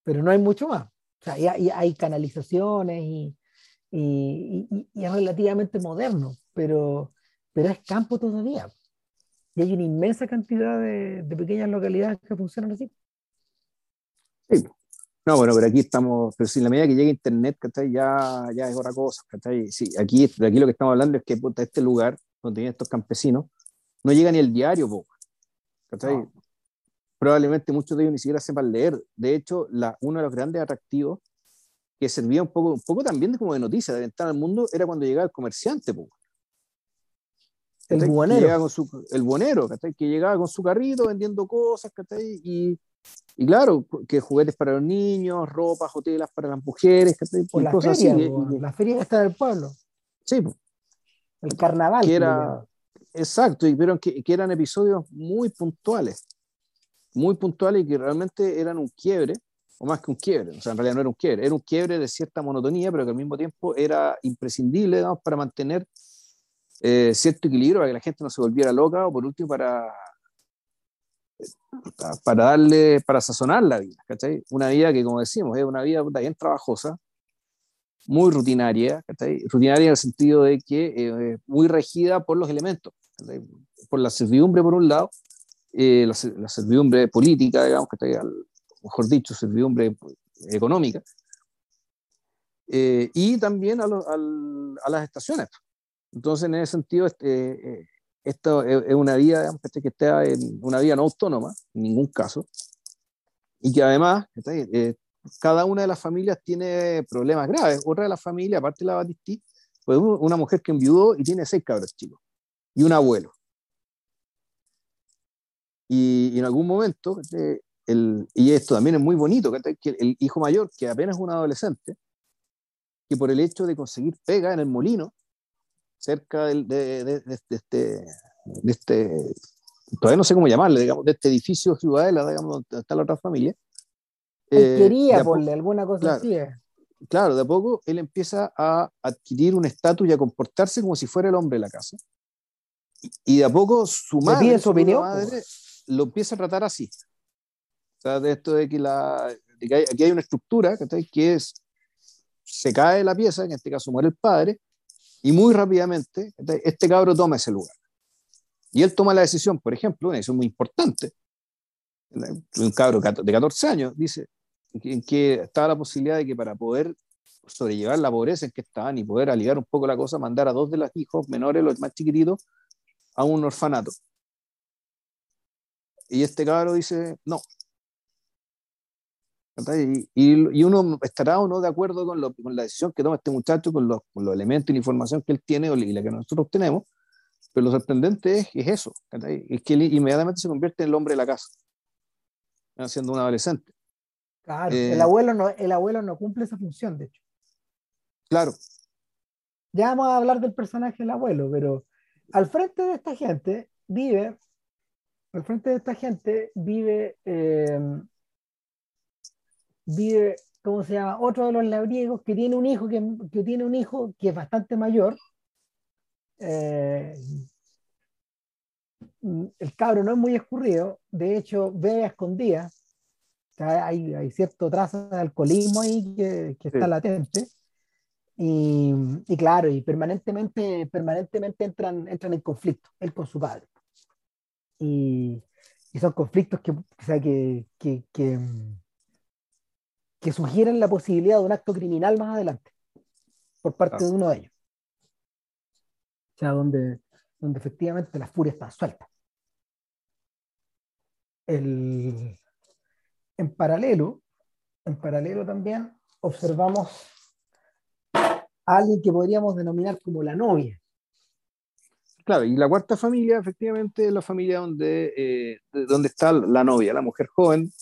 pero no hay mucho más. O sea, hay, hay canalizaciones y, y, y, es relativamente moderno, pero, pero es campo todavía. Y hay una inmensa cantidad de, de pequeñas localidades que funcionan así. No, bueno, pero aquí estamos, pero si en la medida que llega Internet, ¿cachai? Ya, ya es otra cosa, ¿cachai? Sí, aquí, de aquí lo que estamos hablando es que puta, este lugar donde tienen estos campesinos no llega ni el diario, ¿cachai? Probablemente muchos de ellos ni siquiera sepan leer. De hecho, la, uno de los grandes atractivos que servía un poco, un poco también como de noticia, de ventana al mundo, era cuando llegaba el comerciante, El buonero. el buonero, Que llegaba con su carrito vendiendo cosas, ¿cachai? Y Y claro, que juguetes para los niños, ropas, hoteles para las mujeres, o la cosas feria, así. la feria está del pueblo. Sí. El carnaval. Que era, exacto, y vieron que, que, eran episodios muy puntuales, muy puntuales y que realmente eran un quiebre, o más que un quiebre, o sea, en realidad no era un quiebre, era un quiebre de cierta monotonía, pero que al mismo tiempo era imprescindible, digamos, para mantener eh, cierto equilibrio, para que la gente no se volviera loca, o por último para para darle, para sazonar la vida, ¿cachai? Una vida que, como decimos, es una vida bien trabajosa, muy rutinaria, ¿cachai? Rutinaria en el sentido de que eh, muy regida por los elementos, por la servidumbre por un lado, eh, la, servidumbre política, digamos, que está mejor dicho, servidumbre económica, eh, y también a, a, las estaciones. Entonces, en ese sentido, este, esto es una vía que está en una vía no autónoma, en ningún caso, y que además eh, cada una de las familias tiene problemas graves. Otra de las familias, aparte de la Batistí, pues una mujer que enviudó y tiene seis cabros chicos y un abuelo. Y, en algún momento, el, y esto también es muy bonito, que el hijo mayor, que apenas es un adolescente, que por el hecho de conseguir pega en el molino, cerca de, de, de, este, de, este, todavía no sé cómo llamarle, digamos, de este edificio Ciudadela, digamos, donde está la otra familia. Eh, quería ponerle alguna cosa claro, así. Claro, de a poco él empieza a adquirir un estatus y a comportarse como si fuera el hombre de la casa. Y, de a poco su madre, su opinión, lo empieza a tratar así. O sea, de esto de que, la, de que hay, aquí hay una estructura que es, se cae la pieza, en este caso muere el padre, y muy rápidamente, este cabro toma ese lugar. Y él toma la decisión, por ejemplo, una decisión muy importante. Un cabro de 14 años dice en que estaba la posibilidad de que para poder sobrellevar la pobreza en que estaban y poder aliviar un poco la cosa, mandar a dos de los hijos menores, los más chiquititos, a un orfanato. Y este cabro dice, no, y, uno estará o no de acuerdo con, la decisión que toma este muchacho, con los, elementos y la información que él tiene y la que nosotros tenemos, pero lo sorprendente es, es eso, es que él inmediatamente se convierte en el hombre de la casa, siendo un adolescente. Claro, el, eh, abuelo no, el abuelo no cumple esa función, de hecho. Claro. Ya vamos a hablar del personaje del abuelo, pero al frente de esta gente vive, al frente de esta gente vive eh, vive, ¿cómo se llama? Otro de los labriegos que tiene un hijo que, que tiene un hijo que es bastante mayor. Eh, el cabro no es muy escurrido, de hecho ve a escondidas. hay, hay, cierto trazo de alcoholismo ahí que, que está latente. Y, y, claro, y permanentemente, permanentemente entran, entran en conflicto, él con su padre. Y, y son conflictos que, o sea, que, que, que, que sugieren la posibilidad de un acto criminal más adelante por parte de uno de ellos. O sea, donde, donde efectivamente la furia está suelta. en paralelo, en paralelo también observamos a alguien que podríamos denominar como la novia. Claro, y la cuarta familia, efectivamente, es la familia donde, eh, donde está la novia, la mujer joven,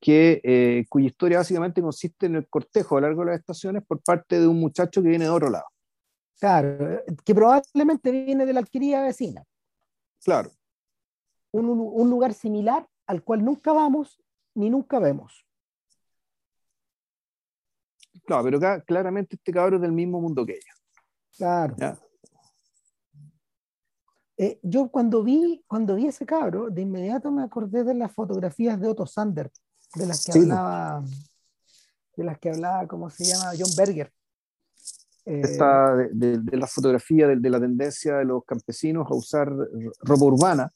que, eh, cuya historia básicamente consiste en el cortejo a lo largo de las estaciones por parte de un muchacho que viene de otro lado. Claro, que probablemente viene de la alquería vecina. Claro. Un, un, lugar similar al cual nunca vamos ni nunca vemos. Claro, pero acá, claramente este cabrón es del mismo mundo que ella. Claro. Eh, yo cuando vi, cuando vi ese cabro, de inmediato me acordé de las fotografías de Otto Sander, de las que hablaba, de las que hablaba, ¿cómo se llama? John Berger. Eh, Esta, de, de, la fotografía de, la tendencia de los campesinos a usar ropa urbana,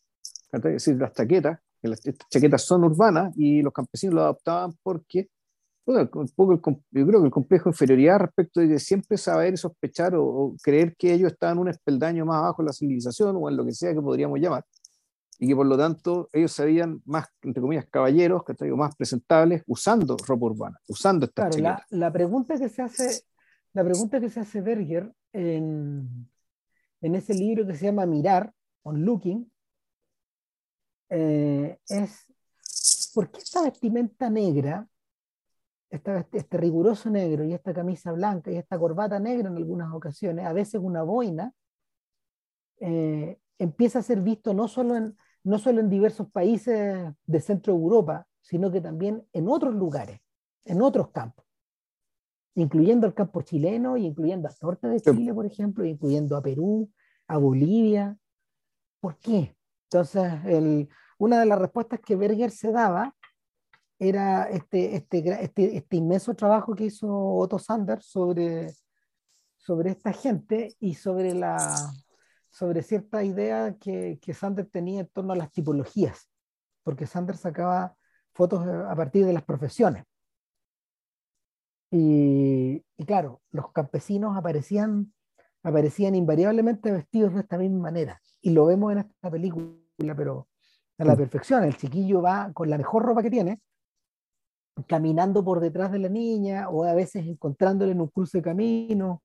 es decir, las chaquetas, que las, estas chaquetas son urbanas y los campesinos lo adoptaban porque un poco yo creo que el complejo de inferioridad respecto de que siempre saber sospechar o, creer que ellos estaban un espeldaño más abajo en la civilización o en lo que sea que podríamos llamar, y que por lo tanto ellos sabían más, entre comillas, caballeros, que más presentables, usando ropa urbana, usando estas claro, la, la, pregunta que se hace, la pregunta que se hace Berger en, en ese libro que se llama Mirar, On Looking, eh, es ¿por qué esta vestimenta negra, este riguroso negro y esta camisa blanca y esta corbata negra en algunas ocasiones, a veces una boina, eh, empieza a ser visto no solo, en, no solo en diversos países de Centro Europa, sino que también en otros lugares, en otros campos, incluyendo el campo chileno y incluyendo al norte de Chile, por ejemplo, incluyendo a Perú, a Bolivia. ¿Por qué? Entonces, el, una de las respuestas que Berger se daba era este, este, este, este inmenso trabajo que hizo Otto Sanders sobre, sobre esta gente y sobre, la, sobre cierta idea que, que Sanders tenía en torno a las tipologías, porque Sanders sacaba fotos a partir de las profesiones. Y, y, claro, los campesinos aparecían, aparecían invariablemente vestidos de esta misma manera. Y lo vemos en esta película, pero a la perfección. El chiquillo va con la mejor ropa que tiene, caminando por detrás de la niña o a veces encontrándola en un cruce de camino,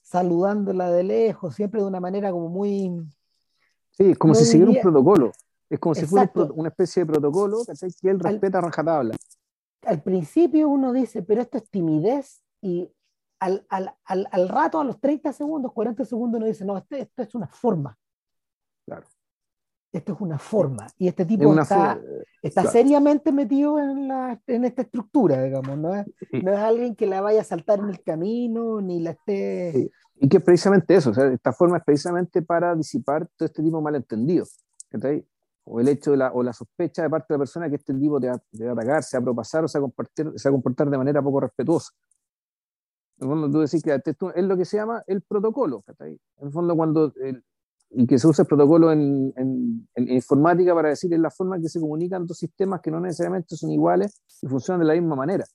saludándola de lejos, siempre de una manera como muy... Sí, como si siguiera un protocolo. Es como si fuera una especie de protocolo que él respeta a rajatabla. Al principio uno dice, pero esto es timidez y al, al, al, al rato, a los 30 segundos, 40 segundos, uno dice, no, esto, esto es una forma. Claro esto es una forma. Y este tipo está, está seriamente metido en, la, en esta estructura, digamos. ¿no es, no es alguien que la vaya a saltar en el camino, ni la esté... Y que es precisamente eso, o sea, esta forma es precisamente para disipar todo este tipo de malentendidos. O el hecho de la, o la sospecha de parte de la persona que este tipo de, de atacar, se va a propasar o se va a, compartir, se va a comportar de manera poco respetuosa. En el fondo, tú decís que es lo que se llama el protocolo. En el fondo, cuando el, y que se usa el protocolo en, en, informática para decir es la forma en que se comunican dos sistemas que no necesariamente son iguales y funcionan de la misma manera.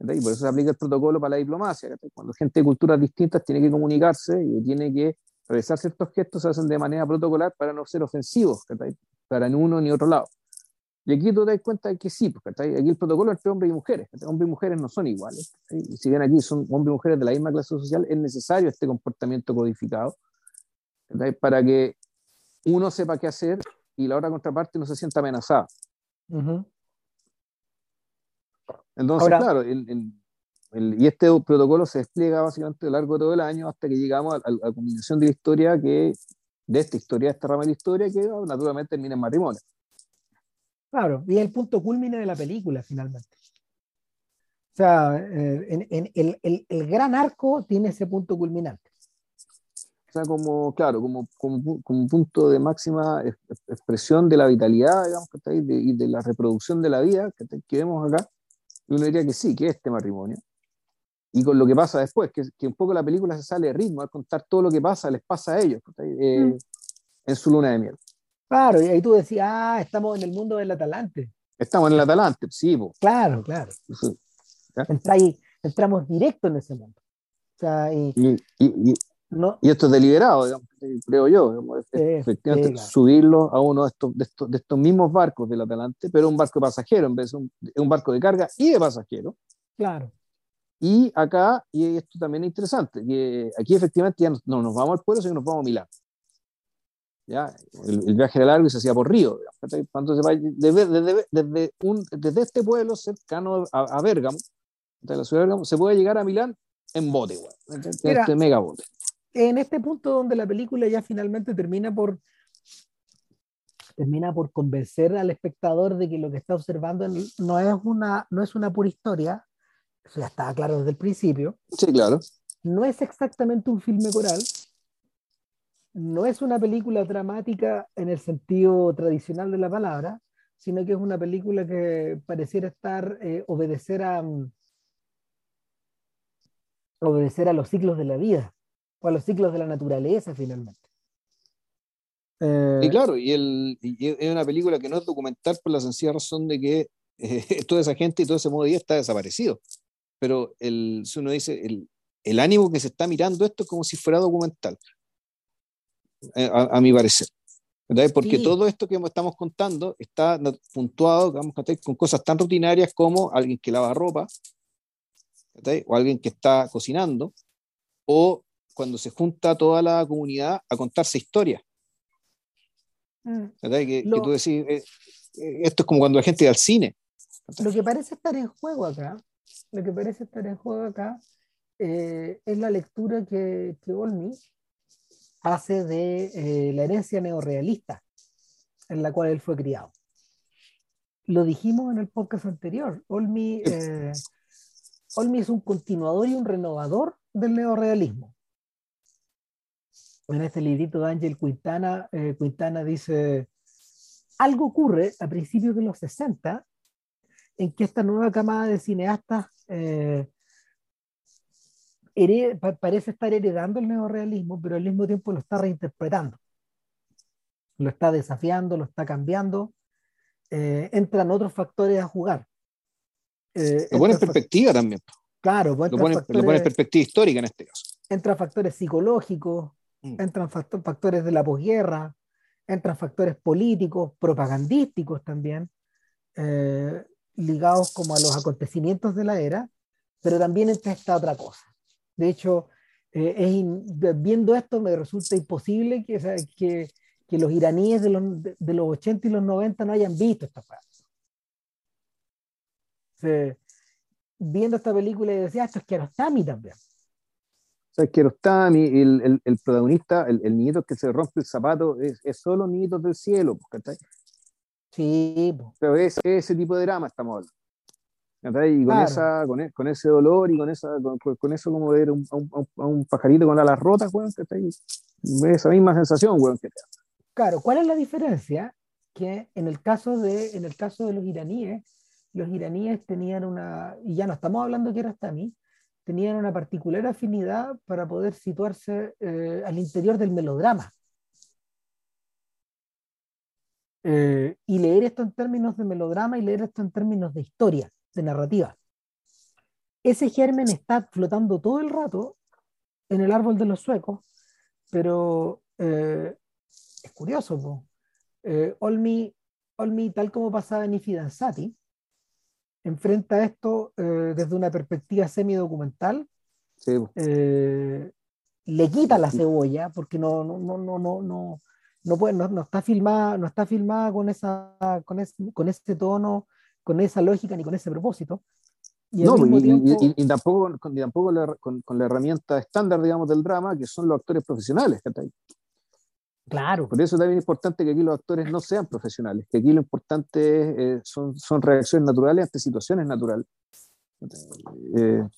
Y por eso se aplica el protocolo para la diplomacia. Cuando gente de culturas distintas tiene que comunicarse y tiene que realizar ciertos gestos, se hacen de manera protocolar para no ser ofensivos para ni uno ni otro lado. Y aquí tú te das cuenta de que sí, porque aquí el protocolo entre hombres y mujeres. Hombres y mujeres no son iguales. Y si bien aquí son hombres y mujeres de la misma clase social, es necesario este comportamiento codificado para que uno sepa qué hacer y la otra contraparte no se sienta amenazada. Entonces, claro, y este protocolo se despliega básicamente a lo largo de todo el año hasta que llegamos a, la combinación de la historia que, de esta historia, de esta rama de la historia, que naturalmente termina en matrimonio. Claro, y es el punto culmine de la película, finalmente. O sea, eh, en, el, el, el, gran arco tiene ese punto culminante como, claro, como, como, como punto de máxima expresión de la vitalidad, digamos, que de, y de la reproducción de la vida que, vemos acá. Y uno diría que sí, que es este matrimonio. Y con lo que pasa después, que, que un poco la película se sale de ritmo, al contar todo lo que pasa, les pasa a ellos eh, mm. en su luna de miel. Claro, y ahí tú decías, ah, estamos en el mundo del Atalante. Estamos en el Atalante, sí. Claro, claro. entramos directo en ese mundo. O sea, y, y, y esto es deliberado, creo yo, efectivamente subirlo a uno de estos, de estos, de, estos, mismos barcos del Atlante, pero un barco de pasajero en vez de un, un barco de carga y de pasajero. Claro. Y acá, y esto también es interesante, que aquí efectivamente ya no, nos vamos al pueblo, sino que nos vamos a Milán. ¿Ya? El, viaje era largo y se hacía por río. Va, desde, desde, desde, un, desde este pueblo cercano a, a Bérgamo, de la ciudad de Bérgamo, se puede llegar a Milán en bote, en este mega bote en este punto donde la película ya finalmente termina por termina por convencer al espectador de que lo que está observando no es una, no es una pura historia, eso ya estaba claro desde el principio. Sí, claro. No es exactamente un filme coral, no es una película dramática en el sentido tradicional de la palabra, sino que es una película que pareciera estar, eh, obedecer a obedecer a los ciclos de la vida o a los ciclos de la naturaleza finalmente. Eh, y claro, y, el, es una película que no es documental por la sencilla razón de que eh, toda esa gente y todo ese modo de vida está desaparecido. Pero el, si uno dice, el, el ánimo que se está mirando esto es como si fuera documental, eh, a, mi parecer. Porque todo esto que estamos contando está puntuado digamos, con cosas tan rutinarias como alguien que lava ropa, o alguien que está cocinando, o cuando se junta toda la comunidad a contarse historias. Mm. Que, tú decís, eh, eh, esto es como cuando la gente va al cine. Lo que parece estar en juego acá, lo que parece estar en juego acá eh, es la lectura que, que Olmi hace de eh, la herencia neorrealista en la cual él fue criado. Lo dijimos en el podcast anterior. Olmi, eh, Olmi es un continuador y un renovador del neorrealismo. En este librito de Ángel Quintana, Quintana dice, algo ocurre a principios de los 60 en que esta nueva camada de cineastas eh, parece estar heredando el neorealismo, pero al mismo tiempo lo está reinterpretando. Lo está desafiando, lo está cambiando. Eh, entran otros factores a jugar. Eh, lo pone en perspectiva también. Claro, pues lo pone, en perspectiva histórica en este caso. Entran factores psicológicos. Entran factores de la posguerra, entran factores políticos, propagandísticos también. Eh, ligados como a los acontecimientos de la era, pero también entra esta otra cosa. De hecho, eh, es viendo esto me resulta imposible que, que, que los iraníes de los, de, los 80 y los 90 no hayan visto esta parte. viendo esta película y decía, esto es Kiarostami también. Sea, Kiarostami, el, el, el protagonista, el, el, niñito que se rompe el zapato, es, es solo niñitos del cielo, ¿cachai? Sí. Pero es ese tipo de drama estamos hablando. Y con, esa, con, e, con, ese dolor y con, esa, con, eso como ver un, a, un, pajarito con alas rotas, weón, esa misma sensación, weón, que te Claro, ¿cuál es la diferencia? Que en el caso de, en el caso de los iraníes, los iraníes tenían una, y ya no estamos hablando que era hasta mí, tenían una particular afinidad para poder situarse eh, al interior del melodrama. Eh, y leer esto en términos de melodrama y leer esto en términos de historia, de narrativa. Ese germen está flotando todo el rato en el árbol de los suecos, pero eh, es curioso. Olmi, Olmi, tal como pasaba en Ifidanzati, enfrenta esto desde una perspectiva semi-documental. le quita la cebolla porque no, no, no, no, no, no, puede, no, está filmada, no está filmada con, esa, con, con ese tono, con esa lógica ni con ese propósito. Y, no, y, tampoco, con, tampoco con, con, la herramienta estándar, digamos, del drama, que son los actores profesionales. Claro. Por eso también es importante que aquí los actores no sean profesionales, que aquí lo importante eh, son, son reacciones naturales ante situaciones naturales. Eh,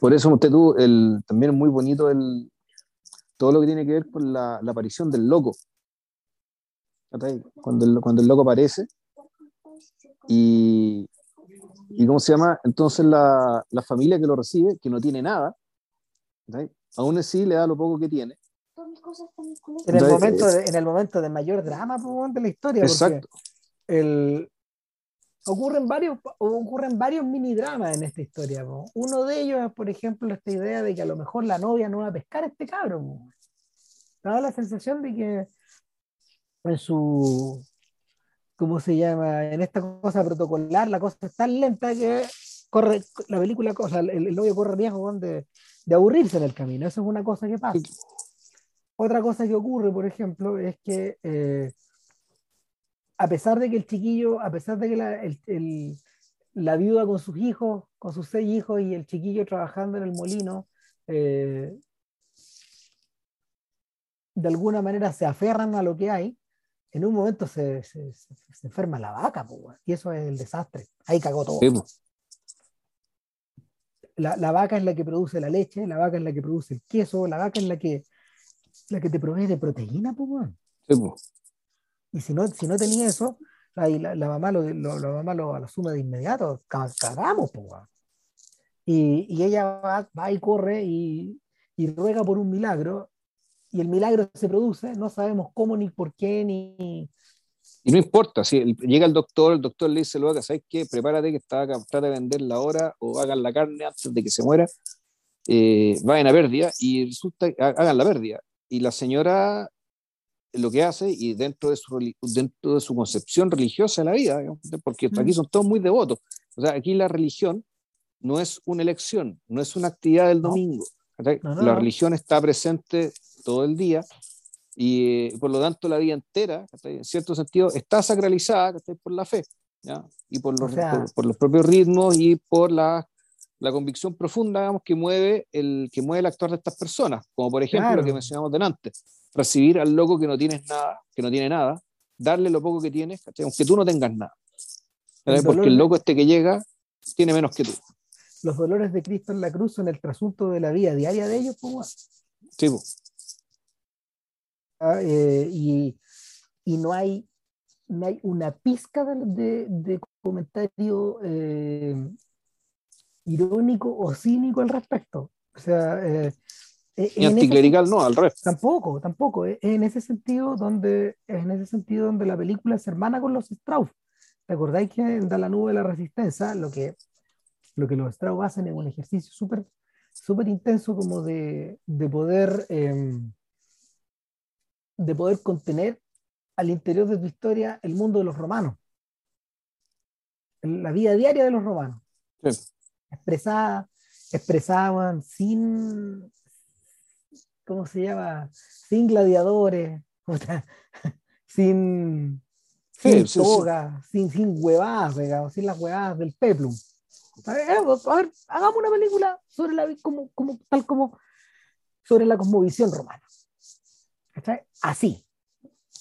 por eso usted tuvo el, también es muy bonito el, todo lo que tiene que ver con la, aparición del loco. Cuando el, cuando el loco aparece y, y ¿cómo se llama? Entonces la, la, familia que lo recibe, que no tiene nada, aún así le da lo poco que tiene. En el, momento de, en el momento de mayor drama de la historia. Exacto. El, ocurren varios, ocurren varios mini dramas en esta historia. Uno de ellos es, por ejemplo, esta idea de que a lo mejor la novia no va a pescar a este cabrón. Me da la sensación de que en su, ¿cómo se llama? En esta cosa protocolar, la cosa es tan lenta que corre, la película, cosa, el, novio corre riesgo de, de aburrirse en el camino. Eso es una cosa que pasa. Otra cosa que ocurre, por ejemplo, es que eh, a pesar de que el chiquillo, a pesar de que la, el, la viuda con sus hijos, con sus seis hijos y el chiquillo trabajando en el molino, eh, de alguna manera se aferran a lo que hay, en un momento se, se, se, enferma la vaca, y eso es el desastre. Ahí cagó todo. La, la, vaca es la que produce la leche, la vaca es la que produce el queso, la vaca es la que, la que te provee de proteína, pues, y si no, si no tenía eso, la, la, mamá, lo, lo, la mamá lo, asume de inmediato, cagamos, pues, y, y, ella va, va, y corre y, y, ruega por un milagro, y el milagro se produce, no sabemos cómo, ni por qué, ni... Y no importa, si llega el doctor, el doctor le dice, lo haga, ¿sabes qué? Prepárate que está acá, trata de vender la hora o hagan la carne antes de que se muera, eh, vayan a pérdida y resulta, hagan la pérdida. Y la señora lo que hace y dentro de su, dentro de su concepción religiosa de la vida, porque aquí son todos muy devotos. O sea, aquí la religión no es una elección, no es una actividad del domingo. La religión está presente todo el día y por lo tanto la vida entera, en cierto sentido, está sacralizada por la fe. ¿ya? y por los, por, los propios ritmos y por la, la, convicción profunda digamos, que, mueve el, que mueve el actuar de estas personas, como por ejemplo lo que mencionamos delante, recibir al loco que no tienes nada, que no tiene nada, darle lo poco que tienes, aunque tú no tengas nada. Porque el loco este que llega tiene menos que tú. Los dolores de Cristo en la cruz son el trasunto de la vida diaria de ellos, pues. Sí, pues. Ah, eh, y, y, no hay no hay una pizca de, de, comentario eh, irónico o cínico al respecto. O sea, eh, y anticlerical no, al revés. Tampoco, tampoco. Es en ese sentido donde es en ese sentido donde la película se hermana con los Strauss. ¿Te acordáis que en Da la nube de la resistencia lo que, lo que los Strauss hacen es un ejercicio súper súper intenso como de, de poder em, de poder contener al interior de tu historia el mundo de los romanos, la vida diaria de los romanos, expresada, expresaban sin, ¿cómo se llama? Sin gladiadores, sin, sin toga, sin, sin huevadas, sin las huevadas del peplum. A ver, hagamos una película sobre la como, como, tal como sobre la cosmovisión romana. Así.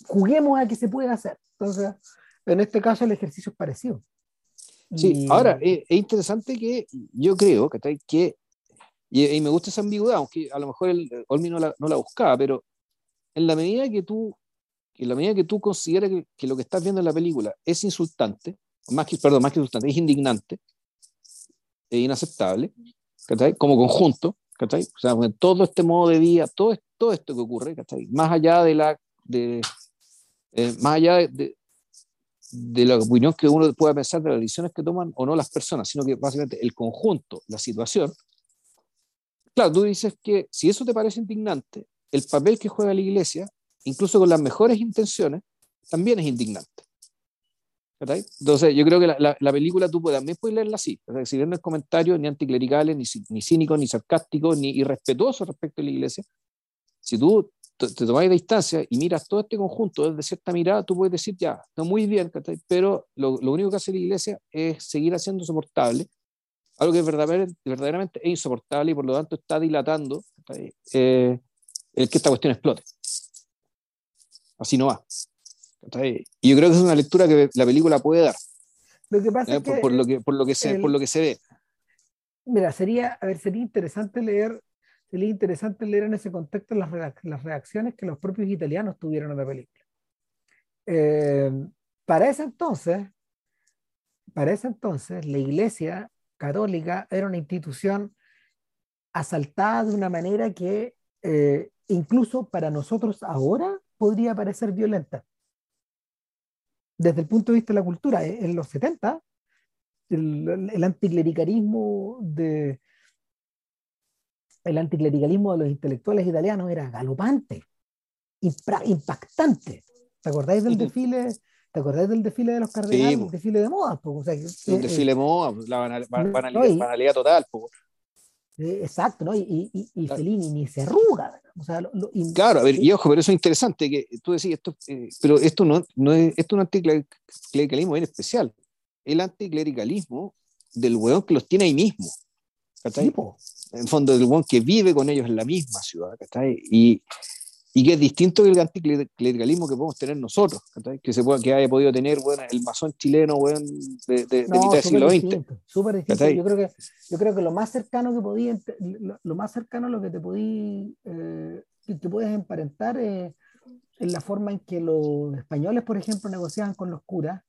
Juguemos a que se pueda hacer. Entonces, en este caso el ejercicio es parecido. Sí, ahora es, interesante que yo creo que, que y, me gusta esa ambigüedad, aunque a lo mejor el Olmi no la, no la buscaba, pero en la medida que tú, en la medida que tú consideras que, que, lo que estás viendo en la película es insultante, más que, perdón, más que insultante, es indignante, e inaceptable, como conjunto, ¿cachai? O sea, todo este modo de vida, todo, todo esto que ocurre, ¿cachai? Más allá de la, de, eh, más allá de, de, la opinión que uno pueda pensar de las decisiones que toman o no las personas, sino que básicamente el conjunto, la situación. Claro, tú dices que si eso te parece indignante, el papel que juega la iglesia, incluso con las mejores intenciones, también es indignante. Entonces, yo creo que la, la, película tú también puedes leerla así, si bien no es ni anticlericales, ni, ni cínicos, ni sarcásticos, ni irrespetuosos respecto a la iglesia, si tú te, de distancia y miras todo este conjunto desde cierta mirada, tú puedes decir, ya, está muy bien, pero lo, lo, único que hace la iglesia es seguir haciendo soportable algo que verdaderamente, verdaderamente es insoportable y por lo tanto está dilatando eh, el que esta cuestión explote. Así no va. Y yo creo que es una lectura que la película puede dar. Lo que pasa es que por, lo que, por, lo que se, por lo que se ve. Mira, sería, a ver, sería interesante leer, sería interesante leer en ese contexto las, reacciones que los propios italianos tuvieron a la película. Eh, para ese entonces, para ese entonces, la Iglesia católica era una institución asaltada de una manera que eh, incluso para nosotros ahora podría parecer violenta desde el punto de vista de la cultura, eh, en los 70, el, el anticlericalismo de el anticlericalismo de los intelectuales italianos era galopante, impactante. ¿Te acordáis del desfile? ¿Te acordáis del desfile de los cardenales? el desfile de moda. O sea, un desfile de moda, la banalidad, total. Eh, exacto, ¿no? Y, y, y Fellini ni se arruga. O sea, claro, a ver, y ojo, pero eso es interesante que tú decís, esto, eh, pero esto no, no es, esto es un anticlericalismo bien especial. El anticlericalismo del weón que los tiene ahí mismo. ¿Cachai? En fondo, del weón que vive con ellos en la misma ciudad. ¿cachai? Y, y que es distinto del anticlericalismo que podemos tener nosotros, que se pueda, que haya podido tener bueno, el masón chileno bueno, de, de, mitad del siglo XX. Súper distinto. Yo creo, que, yo creo que lo más cercano que podía, lo, más cercano a lo que te podí, eh, que te puedes emparentar es, en la forma en que los españoles, por ejemplo, negociaban con los curas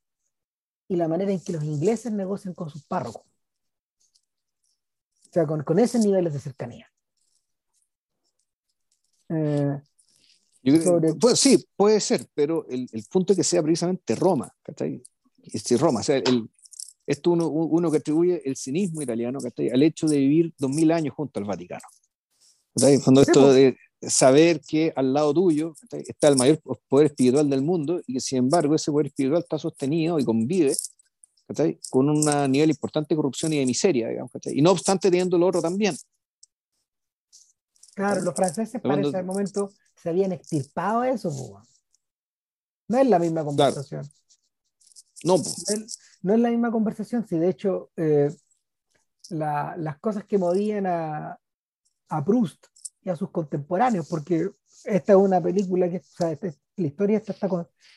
y la manera en que los ingleses negocian con sus párrocos. O sea, con, con esos niveles de cercanía. Eh, pues, sí, puede ser, pero el, el, punto es que sea precisamente Roma, ¿cachai? Este, Roma, o sea, el, esto uno, uno que atribuye el cinismo italiano ¿cachai? al hecho de vivir dos mil años junto al Vaticano. ¿cachai? Cuando esto pues. de saber que al lado tuyo está el mayor poder espiritual del mundo y que sin embargo ese poder espiritual está sostenido y convive ¿cachai? con un nivel importante de corrupción y de miseria, digamos, ¿cachai? y no obstante teniendo el oro también. Claro, los franceses para ese momento se habían extirpado eso, no es la misma conversación. No, no es la misma conversación, si de hecho eh, las cosas que movían a, a Proust y a sus contemporáneos, porque esta es una película que, o sea, este, la historia está,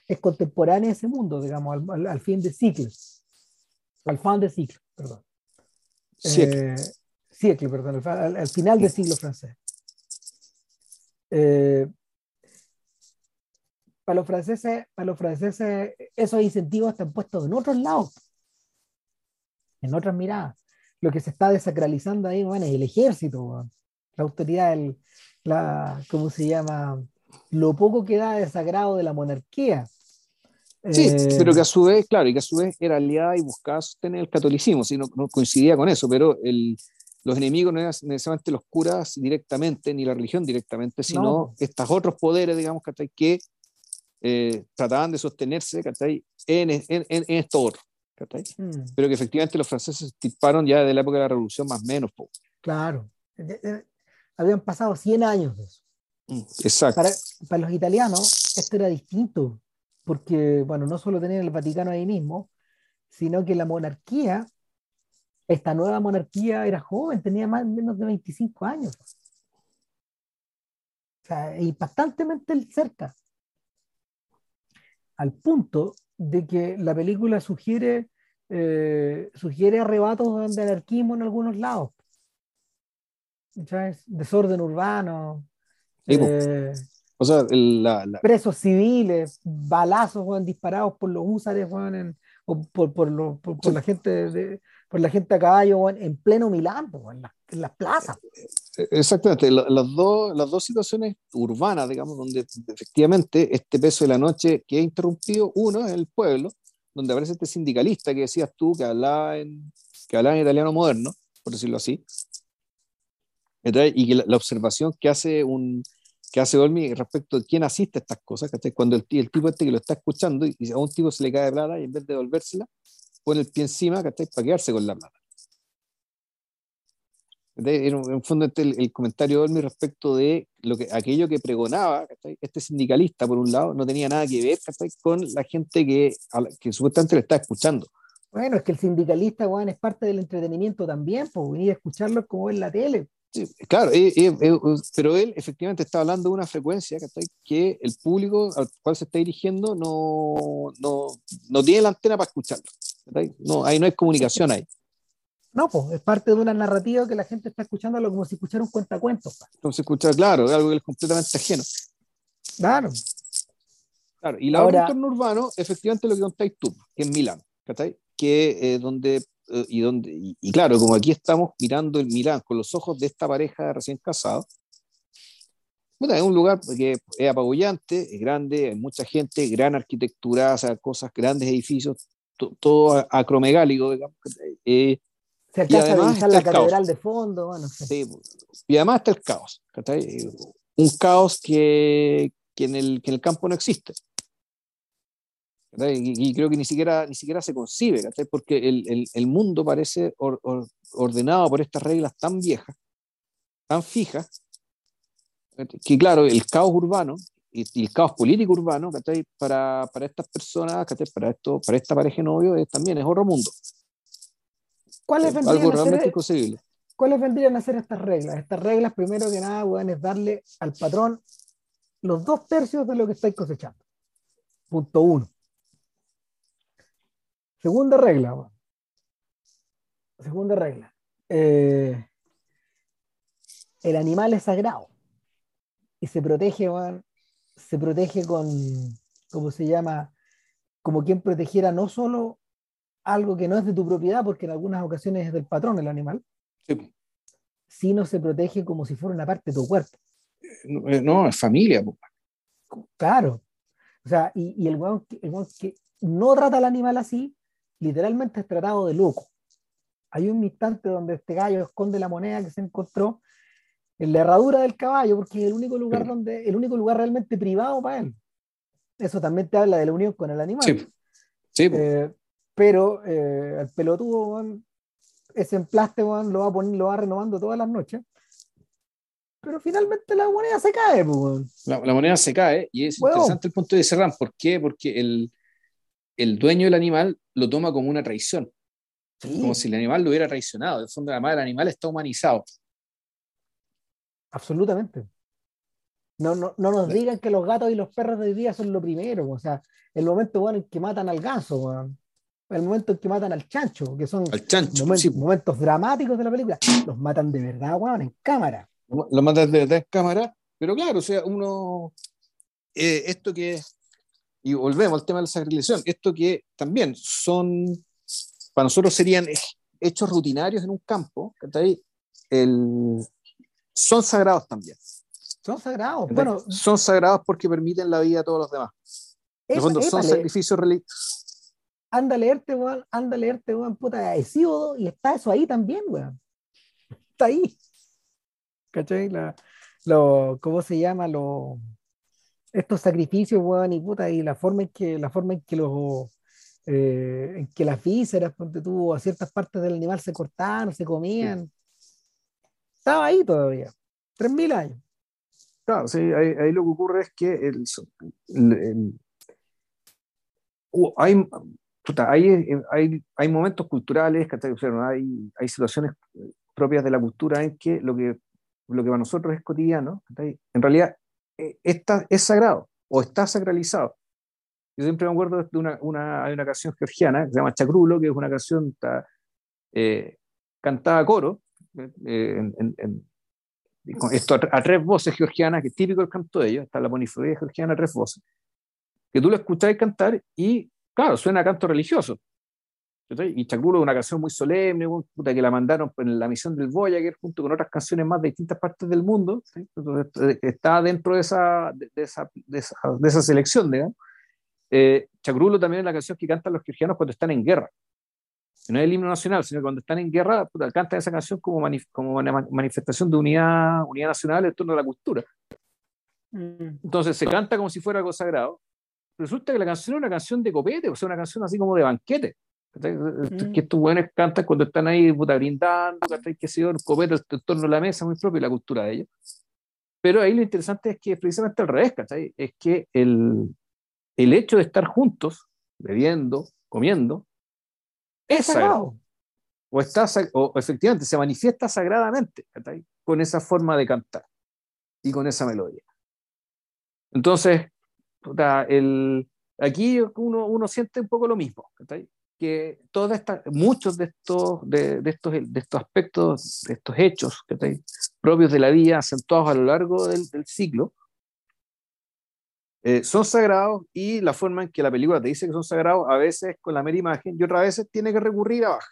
es contemporánea a ese mundo, digamos, al, fin de ciclo, al fin de ciclo, perdón. Eh, perdón, al, final del siglo francés. Eh, para los franceses, para los franceses, esos incentivos están puestos en otros lados, en otras miradas. Lo que se está desacralizando ahí, bueno, es el ejército, la autoridad, el, la, ¿cómo se llama? Lo poco que da de sagrado de la monarquía. Sí, eh, pero que a su vez, claro, y que a su vez era aliada y buscaba sostener el catolicismo, si no, coincidía con eso, pero el, los enemigos no eran necesariamente los curas directamente, ni la religión directamente, sino estos otros poderes, digamos, que eh, trataban de sostenerse en, en, en, en esto otro. Mm. Pero que efectivamente los franceses tiparon ya de la época de la revolución más o menos. Claro habían pasado 100 años de eso. Mm, exacto. Para, los italianos esto era distinto, porque, bueno, no solo tenían el Vaticano ahí mismo, sino que la monarquía, esta nueva monarquía era joven, tenía más menos de 25 años. O sea, impactantemente cerca. Al punto de que la película sugiere, eh, sugiere arrebatos de anarquismo en algunos lados. Desorden urbano. Eh, o sea, la, presos civiles, balazos disparados por los húsares o por, por, la gente de, por la gente a caballo en pleno Milán, en, las plazas. Eh, exactamente, las, dos, las dos situaciones urbanas, digamos, donde efectivamente este peso de la noche que ha interrumpido, uno es el pueblo, donde aparece este sindicalista que decías tú, que hablaba en, que hablaba en italiano moderno, por decirlo así, y que la, observación que hace un que hace Olmi respecto de quién asiste a estas cosas, cuando el, el, tipo este que lo está escuchando y, a un tipo se le cae plata y en vez de devolvérsela, pone el pie encima para quedarse con la plata. En un fondo este, el, comentario de Olmi respecto de lo que, aquello que pregonaba este sindicalista, por un lado, no tenía nada que ver con la gente que, que supuestamente le está escuchando. Bueno, es que el sindicalista, Juan, es parte del entretenimiento también, pues venir a escucharlo como en la tele claro, pero él efectivamente está hablando de una frecuencia que el público al cual se está dirigiendo no, no, no tiene la antena para escucharlo. No, ahí no hay comunicación ahí. No, pues es parte de una narrativa que la gente está escuchando como si escuchara un cuentacuentos. Como si escuchara, claro, algo que es completamente ajeno. Claro. Claro, y la otra entorno urbano, efectivamente lo que contáis tú, que es Milán, que eh, donde y, donde, y, claro, como aquí estamos mirando el Milán con los ojos de esta pareja recién casados, bueno, es un lugar que es apabullante, es grande, hay mucha gente, gran arquitectura, o sea, cosas, grandes edificios, todo acromegálico, digamos. Eh, Se alcanza a está la catedral de fondo, bueno, sí, y además está el caos, un caos que, que, en el, que en el campo no existe. Y, creo que ni siquiera, ni siquiera se concibe, porque el, el, el, mundo parece ordenado por estas reglas tan viejas, tan fijas, que claro, el caos urbano y, el caos político urbano para, para estas personas, para, esto, para esta pareja de novios, también es otro mundo. ¿Cuáles vendrían, algo realmente inconcebible. ¿Cuáles vendrían a ser estas reglas? Estas reglas, primero que nada, bueno, es darle al patrón los dos tercios de lo que estáis cosechando. Punto uno. Segunda regla. Segunda regla. Eh, el animal es sagrado y se protege, se protege con, ¿cómo se llama? Como quien protegiera no solo algo que no es de tu propiedad, porque en algunas ocasiones es del patrón el animal, sino se protege como si fuera una parte de tu cuerpo. No, es familia. Claro. O sea, y, el guau el que no trata al animal así, literalmente es tratado de loco. Hay un instante donde este gallo esconde la moneda que se encontró en la herradura del caballo, porque es el único lugar donde, el único lugar realmente privado para él. Eso también te habla de la unión con el animal. Sí. sí eh, pero eh, el pelotudo, ese emplaste lo va, a poner, lo va renovando todas las noches. Pero finalmente la moneda se cae. La, moneda se cae y es interesante el punto de Serrán. ¿Por qué? Porque el, el dueño del animal lo toma como una traición. Como si el animal lo hubiera traicionado. De fondo, además, el animal está humanizado. Absolutamente. No, no, no nos digan que los gatos y los perros de hoy día son lo primero. O sea, el momento bueno, en que matan al ganso, el momento en que matan al chancho, que son momentos, dramáticos de la película. Los matan de verdad, weón, en cámara. Los matan de verdad en cámara, pero claro, o sea, uno. Eh, esto que. Y volvemos al tema de la sacrificación. Esto que también son para nosotros serían hechos rutinarios en un campo, el, son sagrados también. Son sagrados. Bueno, son sagrados porque permiten la vida a todos los demás. En fondo, son sacrificios religiosos. Anda a leerte, weón, anda a leerte, weón, puta, de Hesíodo, y está eso ahí también, weón. Está ahí. ¿Cachai? La, lo, ¿Cómo se llama? Lo, estos sacrificios, weón, y puta, y la forma en que, la forma en que los eh, en que las vísceras, ponte tú, a ciertas partes del animal se cortaban, se comían. Estaba ahí todavía, 3.000 años. Claro, sí, ahí, lo que ocurre es que el, hay, hay, hay, momentos culturales, hay, hay situaciones propias de la cultura en que lo que, lo que para nosotros es cotidiano, en realidad eh, está, es sagrado o está sacralizado. Yo siempre me acuerdo de una, hay una canción georgiana que se llama Chacrulo, que es una canción eh, cantada a coro, eh, esto a, tres voces georgianas, que es típico del canto de ellos, está la polifonía georgiana a tres voces, que tú lo escuchás cantar y, claro, suena a canto religioso. Y Chacrulo es una canción muy solemne, puta, que la mandaron en la misión del Voyager junto con otras canciones más de distintas partes del mundo. Entonces, está dentro de esa, de, esa, de, esa, de esa selección, digamos. Eh, Chacrulo también es la canción que cantan los cristianos cuando están en guerra. No es el himno nacional, sino cuando están en guerra, cantan esa canción como, como una manifestación de unidad, unidad nacional en torno a la cultura. Mm. Entonces se canta como si fuera algo sagrado. Resulta que la canción es una canción de copete, o sea, una canción así como de banquete. Mm. Que estos buenos cantan cuando están ahí puta, brindando, que se el copete en torno a la mesa, muy propio la cultura de ellos. Pero ahí lo interesante es que precisamente al revés, ¿cachai? Es que el, el hecho de estar juntos, bebiendo, comiendo, es sagrado. O, está, o efectivamente se manifiesta sagradamente con esa forma de cantar y con esa melodía. Entonces, el, aquí uno, uno siente un poco lo mismo, que todas estas, muchos de estos, de, estos, de estos aspectos, de estos hechos propios de la vida, acentuados a lo largo del, del siglo, eh, son sagrados y la forma en que la película te dice que son sagrados, a veces con la mera imagen y otras veces tiene que recurrir a baja.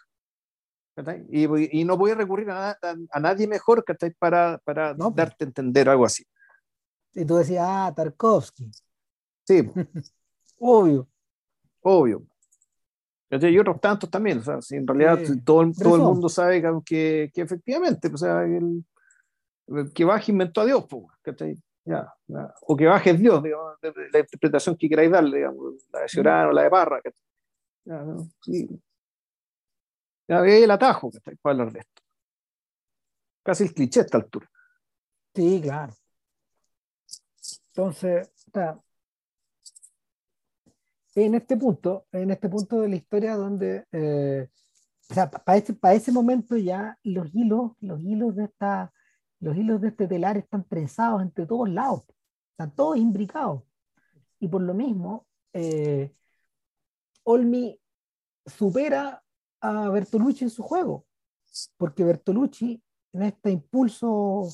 Y, y, no voy a recurrir a, a, nadie mejor para, para no, pues. darte a entender algo así. Y tú decías, ah, Tarkovsky. Sí. Obvio. Obvio. Y otros tantos también. O sea, si en realidad todo, todo el mundo sabe que, que, efectivamente, o sea, el, que Bach inventó a Dios, pues, ya, O que baje Dios, digamos, la interpretación que queráis darle, digamos, la de Ciorano, o la de Parra. Ya, sí. ya el atajo que para hablar de esto. Casi el cliché a esta altura. Sí, claro. Entonces, en este punto, en este punto de la historia donde, eh, o sea, para ese, para ese momento ya los hilos, los hilos de esta, los hilos de este telar están trenzados entre todos lados, están todos imbricados. Y por lo mismo, eh, Olmi supera a Bertolucci en su juego, porque Bertolucci en este impulso,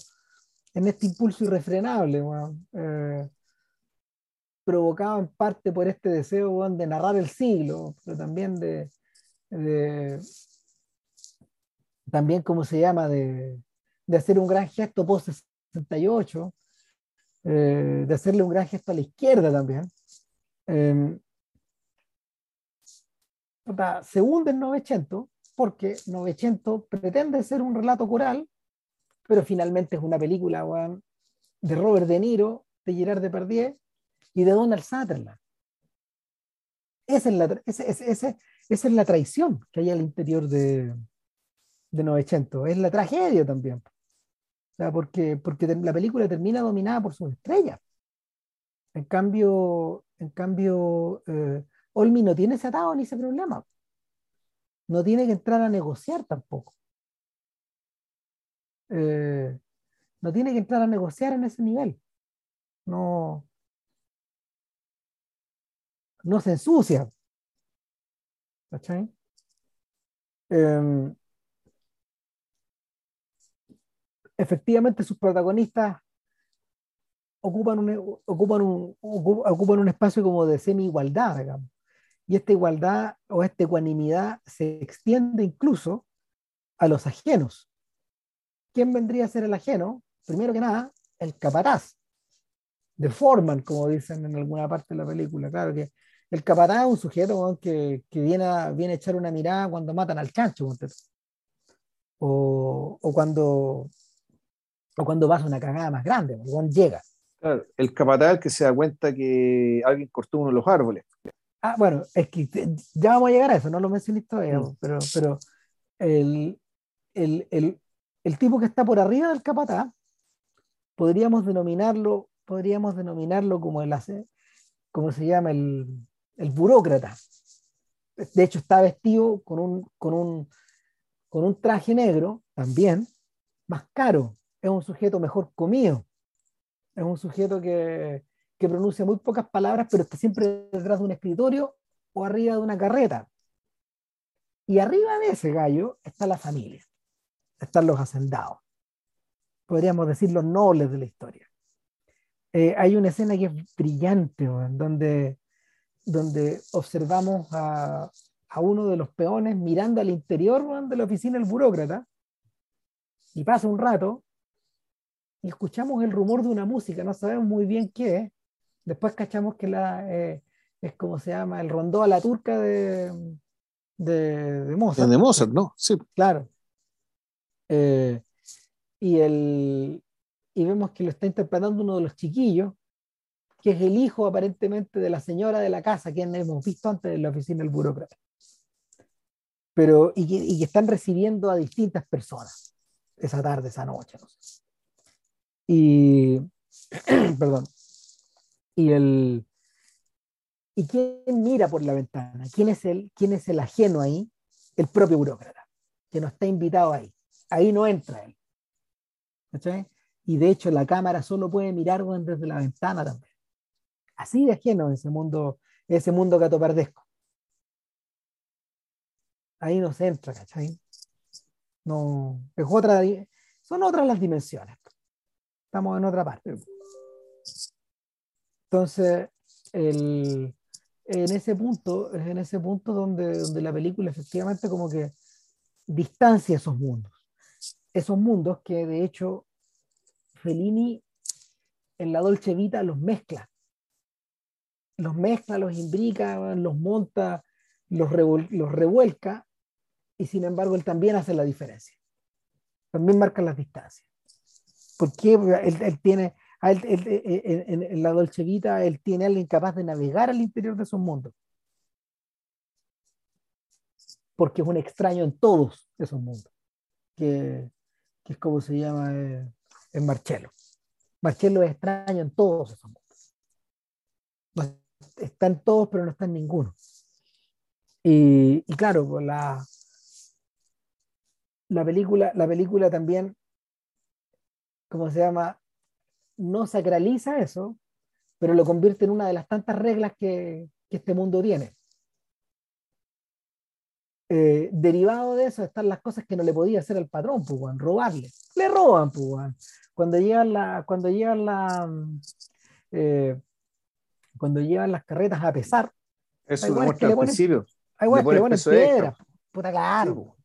en este impulso irrefrenable, eh, provocado en parte por este deseo de narrar el siglo, pero también de, también, ¿cómo se llama?, de, de hacer un gran gesto post 68, eh, de hacerle un gran gesto a la izquierda también. Eh, se hunde en Novecento porque Novecento pretende ser un relato coral, pero finalmente es una película de Robert De Niro, de Gerard Depardieu y de Donald Sutherland. Esa es la, esa, es la traición que hay al interior de, de Novecento. Es la tragedia también sea, porque, porque la película termina dominada por sus estrellas. En cambio, en cambio eh, Olmi no tiene ese atado ni ese problema. No tiene que entrar a negociar tampoco. Eh, no tiene que entrar a negociar en ese nivel. No, no se ensucia. ¿Cachai? Em, efectivamente sus protagonistas ocupan un, ocupan un, ocupan un espacio como de semi-igualdad, digamos. Y esta igualdad o esta ecuanimidad se extiende incluso a los ajenos. ¿Quién vendría a ser el ajeno? Primero que nada, el capataz, de Foreman, como dicen en alguna parte de la película. Claro que el capataz es un sujeto que, que, viene, a, viene a echar una mirada cuando matan al chancho, o, o, cuando o cuando pasa una cagada más grande, cuando llega. Claro, el capataz que se da cuenta que alguien cortó uno de los árboles. Ah, bueno, es que ya vamos a llegar a eso, no lo mencioné todavía, mm. pero, pero el, el, el, el, tipo que está por arriba del capataz, podríamos denominarlo, podríamos denominarlo como el como se llama el, el burócrata. De hecho, está vestido con un, con un, con un traje negro también, más caro. Es un sujeto mejor comido. Es un sujeto que, que pronuncia muy pocas palabras, pero está siempre detrás de un escritorio o arriba de una carreta. Y arriba de ese gallo está la familia, están los hacendados, podríamos decir los nobles de la historia. Eh, hay una escena que es brillante, en donde, donde observamos a, a, uno de los peones mirando al interior de la oficina del burócrata, y pasa un rato, y escuchamos el rumor de una música, no sabemos muy bien qué es, Después cachamos que la, eh, es como se llama, el rondó a la turca de, de, de Mozart. De Mozart, ¿no? Sí. Claro. Eh, y, el, y vemos que lo está interpretando uno de los chiquillos, que es el hijo aparentemente de la señora de la casa, quien hemos visto antes en la oficina del burócrata. Pero, y que, que están recibiendo a distintas personas esa tarde, esa noche. Y, perdón, y el y quién mira por la ventana, quién es el quién es el ajeno ahí, el propio burócrata, que no está invitado ahí. Ahí no entra él. Y de hecho la cámara solo puede mirar desde la ventana también. Así de ajeno ese mundo, ese mundo catopardesco. Ahí no entra, ¿cachai? No, son otras las dimensiones. Estamos en otra parte. Entonces, en ese punto, es en ese punto donde, donde la película efectivamente como que distancia esos mundos. Esos mundos que de hecho Fellini en la Dolce Vita los mezcla. Los mezcla, los imbrica, los monta, los, los revuelca y sin embargo él también hace la diferencia. También marca las distancias. Porque él, él tiene, en, la Dolce Vita, él tiene a alguien capaz de navegar al interior de esos mundos. Porque es un extraño en todos esos mundos, que, que es como se llama eh, en Marcello. Marcello es extraño en todos esos mundos. En todos, pero no está en ninguno. Y, claro, pues la, la, película, la película también, ¿cómo se llama? no sacraliza eso, pero lo convierte en una de las tantas reglas que, este mundo tiene. Eh, derivado de eso están las cosas que no le podía hacer al patrón, pues, robarle. Le roban, pues, cuando llevan la, cuando llevan la, eh, cuando llevan las carretas a pesar. Eso demuestra al principio. Hay que le ponen piedra. Puta claro.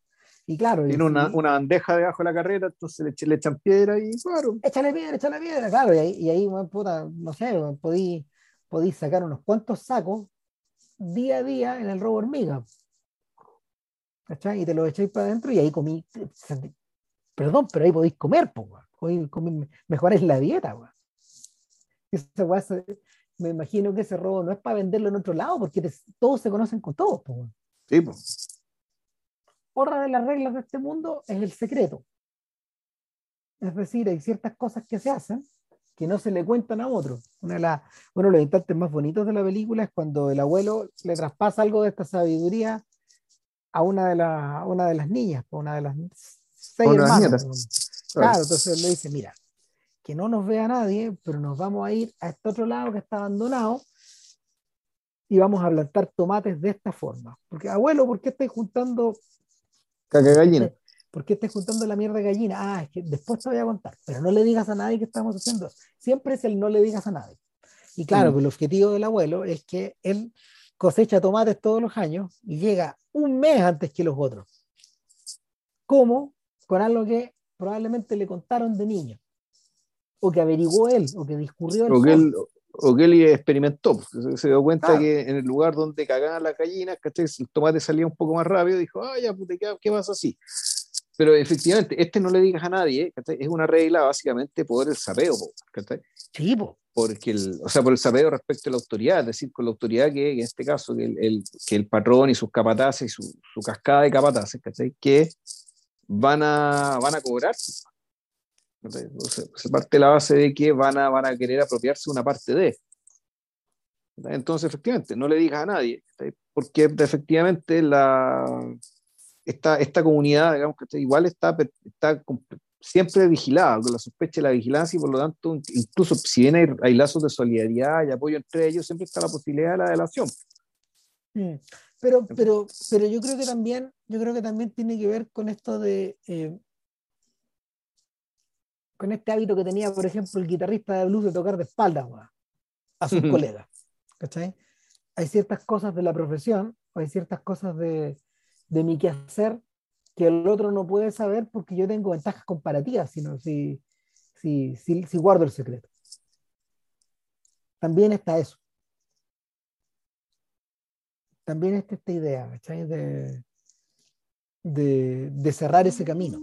Y claro. Tiene una, una, bandeja debajo de la carrera, entonces le, echan piedra y claro. Échale piedra, échale piedra, claro. Y ahí, y ahí puta, no sé, podí, podí sacar unos cuantos sacos día a día en el robo hormiga. ¿Cachai? Y te lo echáis para adentro y ahí comí. Perdón, pero ahí podéis comer, pues, mejorar la dieta, me imagino que ese robo no es para venderlo en otro lado, porque todos se conocen con todos, pues. Sí, pues otra de las reglas de este mundo es el secreto. Es decir, hay ciertas cosas que se hacen que no se le cuentan a otro. Una de uno de los instantes más bonitos de la película es cuando el abuelo le traspasa algo de esta sabiduría a una de, la, una de las niñas, a una de las seis hermanas. Claro, entonces le dice, mira, que no nos vea nadie, pero nos vamos a ir a este otro lado que está abandonado y vamos a plantar tomates de esta forma. Porque, abuelo, ¿por qué estáis juntando... Caca gallina. ¿Por qué estás juntando la mierda de gallina? Ah, es que después te voy a contar, pero no le digas a nadie que estamos haciendo. Siempre es el no le digas a nadie. Y claro, mm. pues el objetivo del abuelo es que él cosecha tomates todos los años y llega un mes antes que los otros. ¿Cómo? Con algo que probablemente le contaron de niño, o que averiguó él, o que discurrió él. O que él, o que él experimentó, pues, se, dio cuenta que en el lugar donde cagaban las gallinas, el tomate salía un poco más rápido, dijo, ah, ya, puta, ¿qué, ¿qué pasa así? Pero efectivamente, este no le digas a nadie, es una regla básicamente por el sapeo, Sí, Porque el, o sea, por el sapeo respecto a la autoridad, es decir, con la autoridad que, en este caso, que el, que el patrón y sus capataces y su, su cascada de capataces, que van a, van a cobrar. Entonces, se parte la base de que van a, van a querer apropiarse una parte de. Entonces, efectivamente, no le digas a nadie, porque efectivamente la, esta, esta comunidad, digamos que igual está, está siempre vigilada, con la sospecha de la vigilancia y por lo tanto, incluso si bien hay, lazos de solidaridad y apoyo entre ellos, siempre está la posibilidad de la delación. Mm. Pero, pero, pero yo creo que también, yo creo que también tiene que ver con esto de eh, con este hábito que tenía, por ejemplo, el guitarrista de blues de tocar de espaldas a sus colegas. ¿cachai? Hay ciertas cosas de la profesión, o hay ciertas cosas de, de mi quehacer que el otro no puede saber porque yo tengo ventajas comparativas, sino si, si, si, guardo el secreto. También está eso. También está esta idea, De, de, de, cerrar ese camino.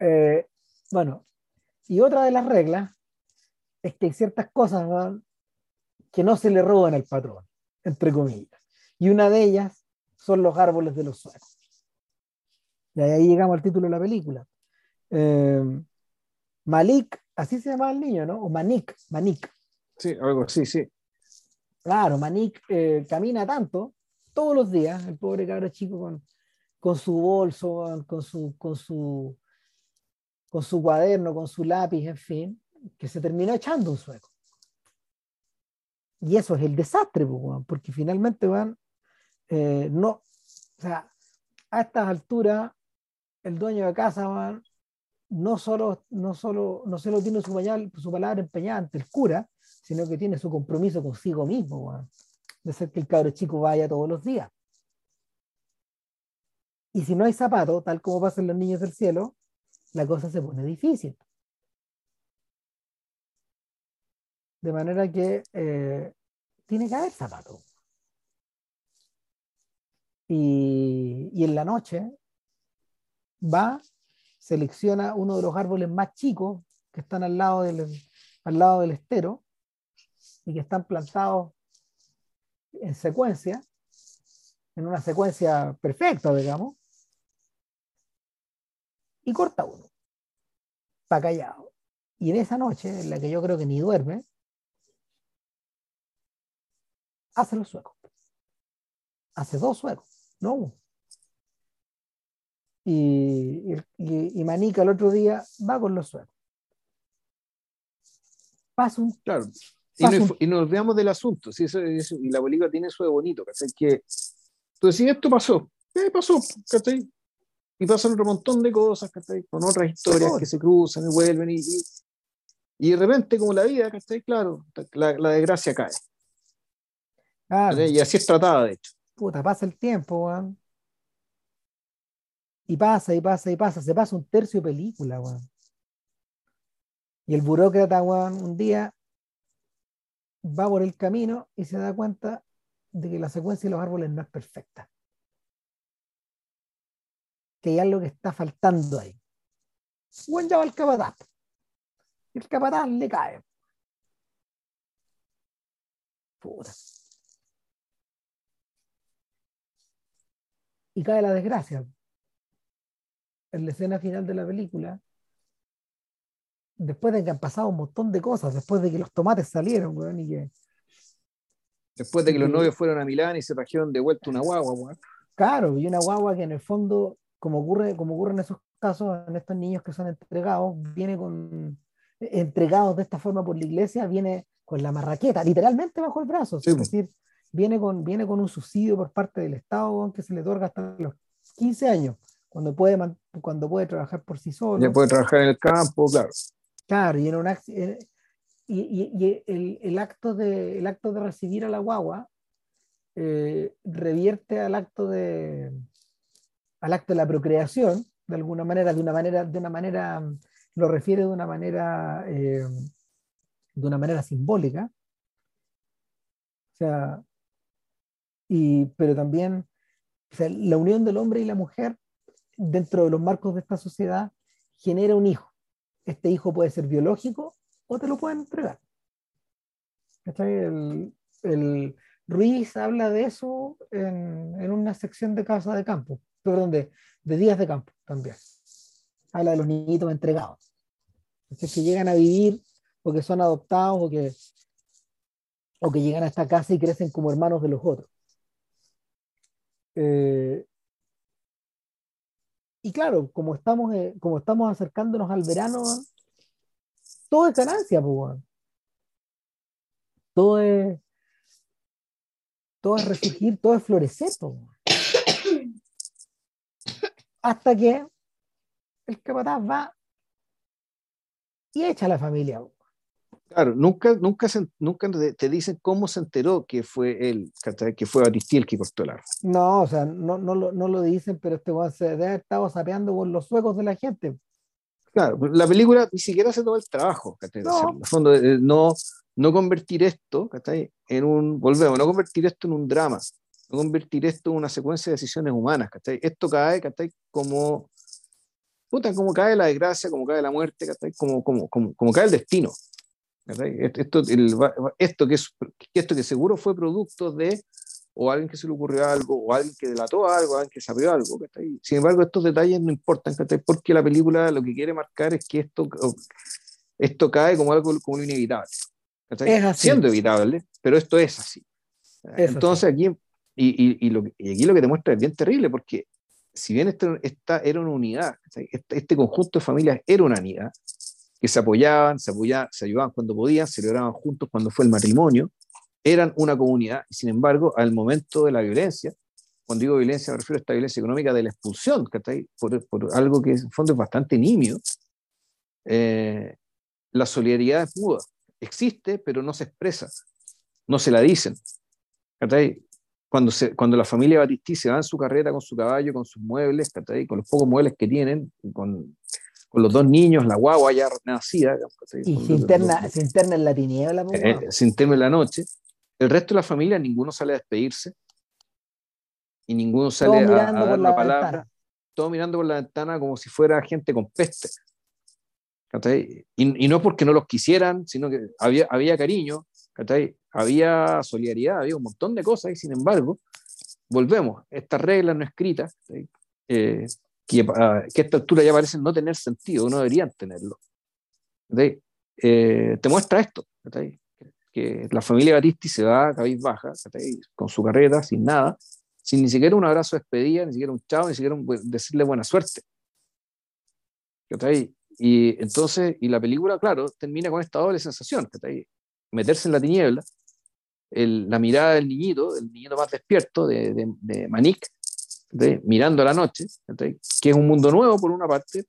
Eh, bueno, y otra de las reglas es que hay ciertas cosas que no se le roban al patrón, entre comillas. Y una de ellas son los árboles de los suelos. Y ahí llegamos al título de la película. Eh, Malik, así se llama el niño, ¿no? O Manik, Manik. Sí, algo, sí, sí. Claro, Manik eh, camina tanto todos los días, el pobre cabro chico con, con su bolso, con su, con su, con su cuaderno, con su lápiz, en fin, que se terminó echando un sueco. Y eso es el desastre, porque finalmente van eh, no, o sea, a estas alturas, el dueño de casa no solo, no solo, no solo tiene su, su palabra empeñada ante el cura, sino que tiene su compromiso consigo mismo, de ser que el cabro chico vaya todos los días. Y si no hay zapato, tal como pasan los niños del cielo, la cosa se pone difícil. De manera que eh, tiene que haber zapato. Y, en la noche va, selecciona uno de los árboles más chicos que están al lado del, al lado del estero y que están plantados en secuencia, en una secuencia perfecta, digamos, y corta uno, para callado. Y en esa noche, en la que yo creo que ni duerme, hace los suecos. Hace dos suecos. No. Y, y, Manica el otro día va con los suecos. Pasa un. Claro. y, nos olvidamos del asunto. ¿sí? Eso, y la película tiene eso de bonito. Que, pues si esto pasó, ¿qué pasó? Y pasan otro montón de cosas, Con otras historias que se cruzan y vuelven. Y, y, de repente, como la vida, Claro, la, la desgracia cae. Y así es tratada, de hecho puta, pasa el tiempo, Y pasa, y pasa, y pasa. Se pasa un tercio de película, Y el burócrata, un día va por el camino y se da cuenta de que la secuencia de los árboles no es perfecta. Que hay algo que está faltando ahí. Juan ya va al capataz. El capataz le cae. Puta. y cae la desgracia. En la escena final de la película, después de que han pasado un montón de cosas, después de que los tomates salieron, weón, y que... Después de que los novios fueron a Milán y se trajeron de vuelta una guagua, weón. Claro, y una guagua que en el fondo, como ocurre, como ocurre en esos casos, en estos niños que son entregados, viene con entregados de esta forma por la iglesia, viene con la marraqueta, literalmente bajo el brazo. es decir, viene con, viene con un subsidio por parte del Estado que se le otorga hasta los 15 años, cuando puede, cuando puede trabajar por sí solo. Ya puede trabajar en el campo, claro. Claro, y, en un, y, y, el, el, acto de, el acto de recibir a la guagua eh, revierte al acto de al acto de la procreación, de alguna manera, de una manera, de una manera, lo refiere de una manera, eh, de una manera simbólica. O sea, y, pero también la unión del hombre y la mujer dentro de los marcos de esta sociedad genera un hijo. Este hijo puede ser biológico o te lo pueden entregar. El, Ruiz habla de eso en, en, una sección de casa de campo, perdón, de, días de campo también. Habla de los niñitos entregados. Que llegan a vivir o que son adoptados o que, o que llegan a esta casa y crecen como hermanos de los otros. Eh, y claro, como estamos, eh, como estamos acercándonos al verano, todo es ganancia, pues, todo es todo es resurgir, todo es florecer. Pues, Hasta que el capataz va y echa a la familia. Claro, nunca, nunca, nunca te dicen cómo se enteró que fue él, que fue Batistiel que cortó el árbol. No, o sea, no, no, lo, no lo dicen, pero este weón se debe haber estado sapeando con los suecos de la gente. Claro, la película ni siquiera se toma el trabajo, no. En el fondo, eh, no, no convertir esto, En un, volvemos, no convertir esto en un drama, no convertir esto en una secuencia de decisiones humanas, Esto cae, Como, puta, como cae la desgracia, como cae la muerte, Como, como, como, como cae el destino. Esto, esto, que es, esto que seguro fue producto de o alguien que se le ocurrió algo, o alguien que delató algo, alguien que sabió algo. Sin embargo, estos detalles no importan, porque la película lo que quiere marcar es que esto, esto cae como algo como inevitable. Siendo evitable, pero esto es así. Entonces aquí, y, y, lo, y, aquí lo que te muestra es bien terrible, porque si bien esto, esta era una unidad, este, este conjunto de familias era una unidad, que se apoyaban, se, apoyaban, se ayudaban cuando podían, celebraban juntos cuando fue el matrimonio, eran una comunidad, y sin embargo, al momento de la violencia, cuando digo violencia me refiero a esta violencia económica de la expulsión, que por, por algo que en fondo es bastante nimio, eh, la solidaridad es muda, existe, pero no se expresa, no se la dicen. Cuando, se, cuando la familia Batistí se va en su carreta con su caballo, con sus muebles, con los pocos muebles que tienen, con con los dos niños, la guagua ya nacida. Y se interna, se interna, en la tiniebla. Eh, se interna en la noche. El resto de la familia, ninguno sale a despedirse. Y ninguno sale a, dar la palabra. Todo mirando por la ventana como si fuera gente con peste. Y, y, no porque no los quisieran, sino que había, había cariño, había solidaridad, había un montón de cosas y sin embargo, volvemos, estas reglas no escritas, eh, que, a, esta altura ya parecen no tener sentido, no deberían tenerlo. Eh, te muestra esto, que la familia Batisti se va a cabeza baja, con su carrera, sin nada, sin ni siquiera un abrazo de despedida, ni siquiera un chao, ni siquiera un, decirle buena suerte. Y entonces, y la película, claro, termina con esta doble sensación, meterse en la tiniebla, el, la mirada del niñito, el niñito más despierto de, de, de Manik, mirando la noche, que es un mundo nuevo por una parte,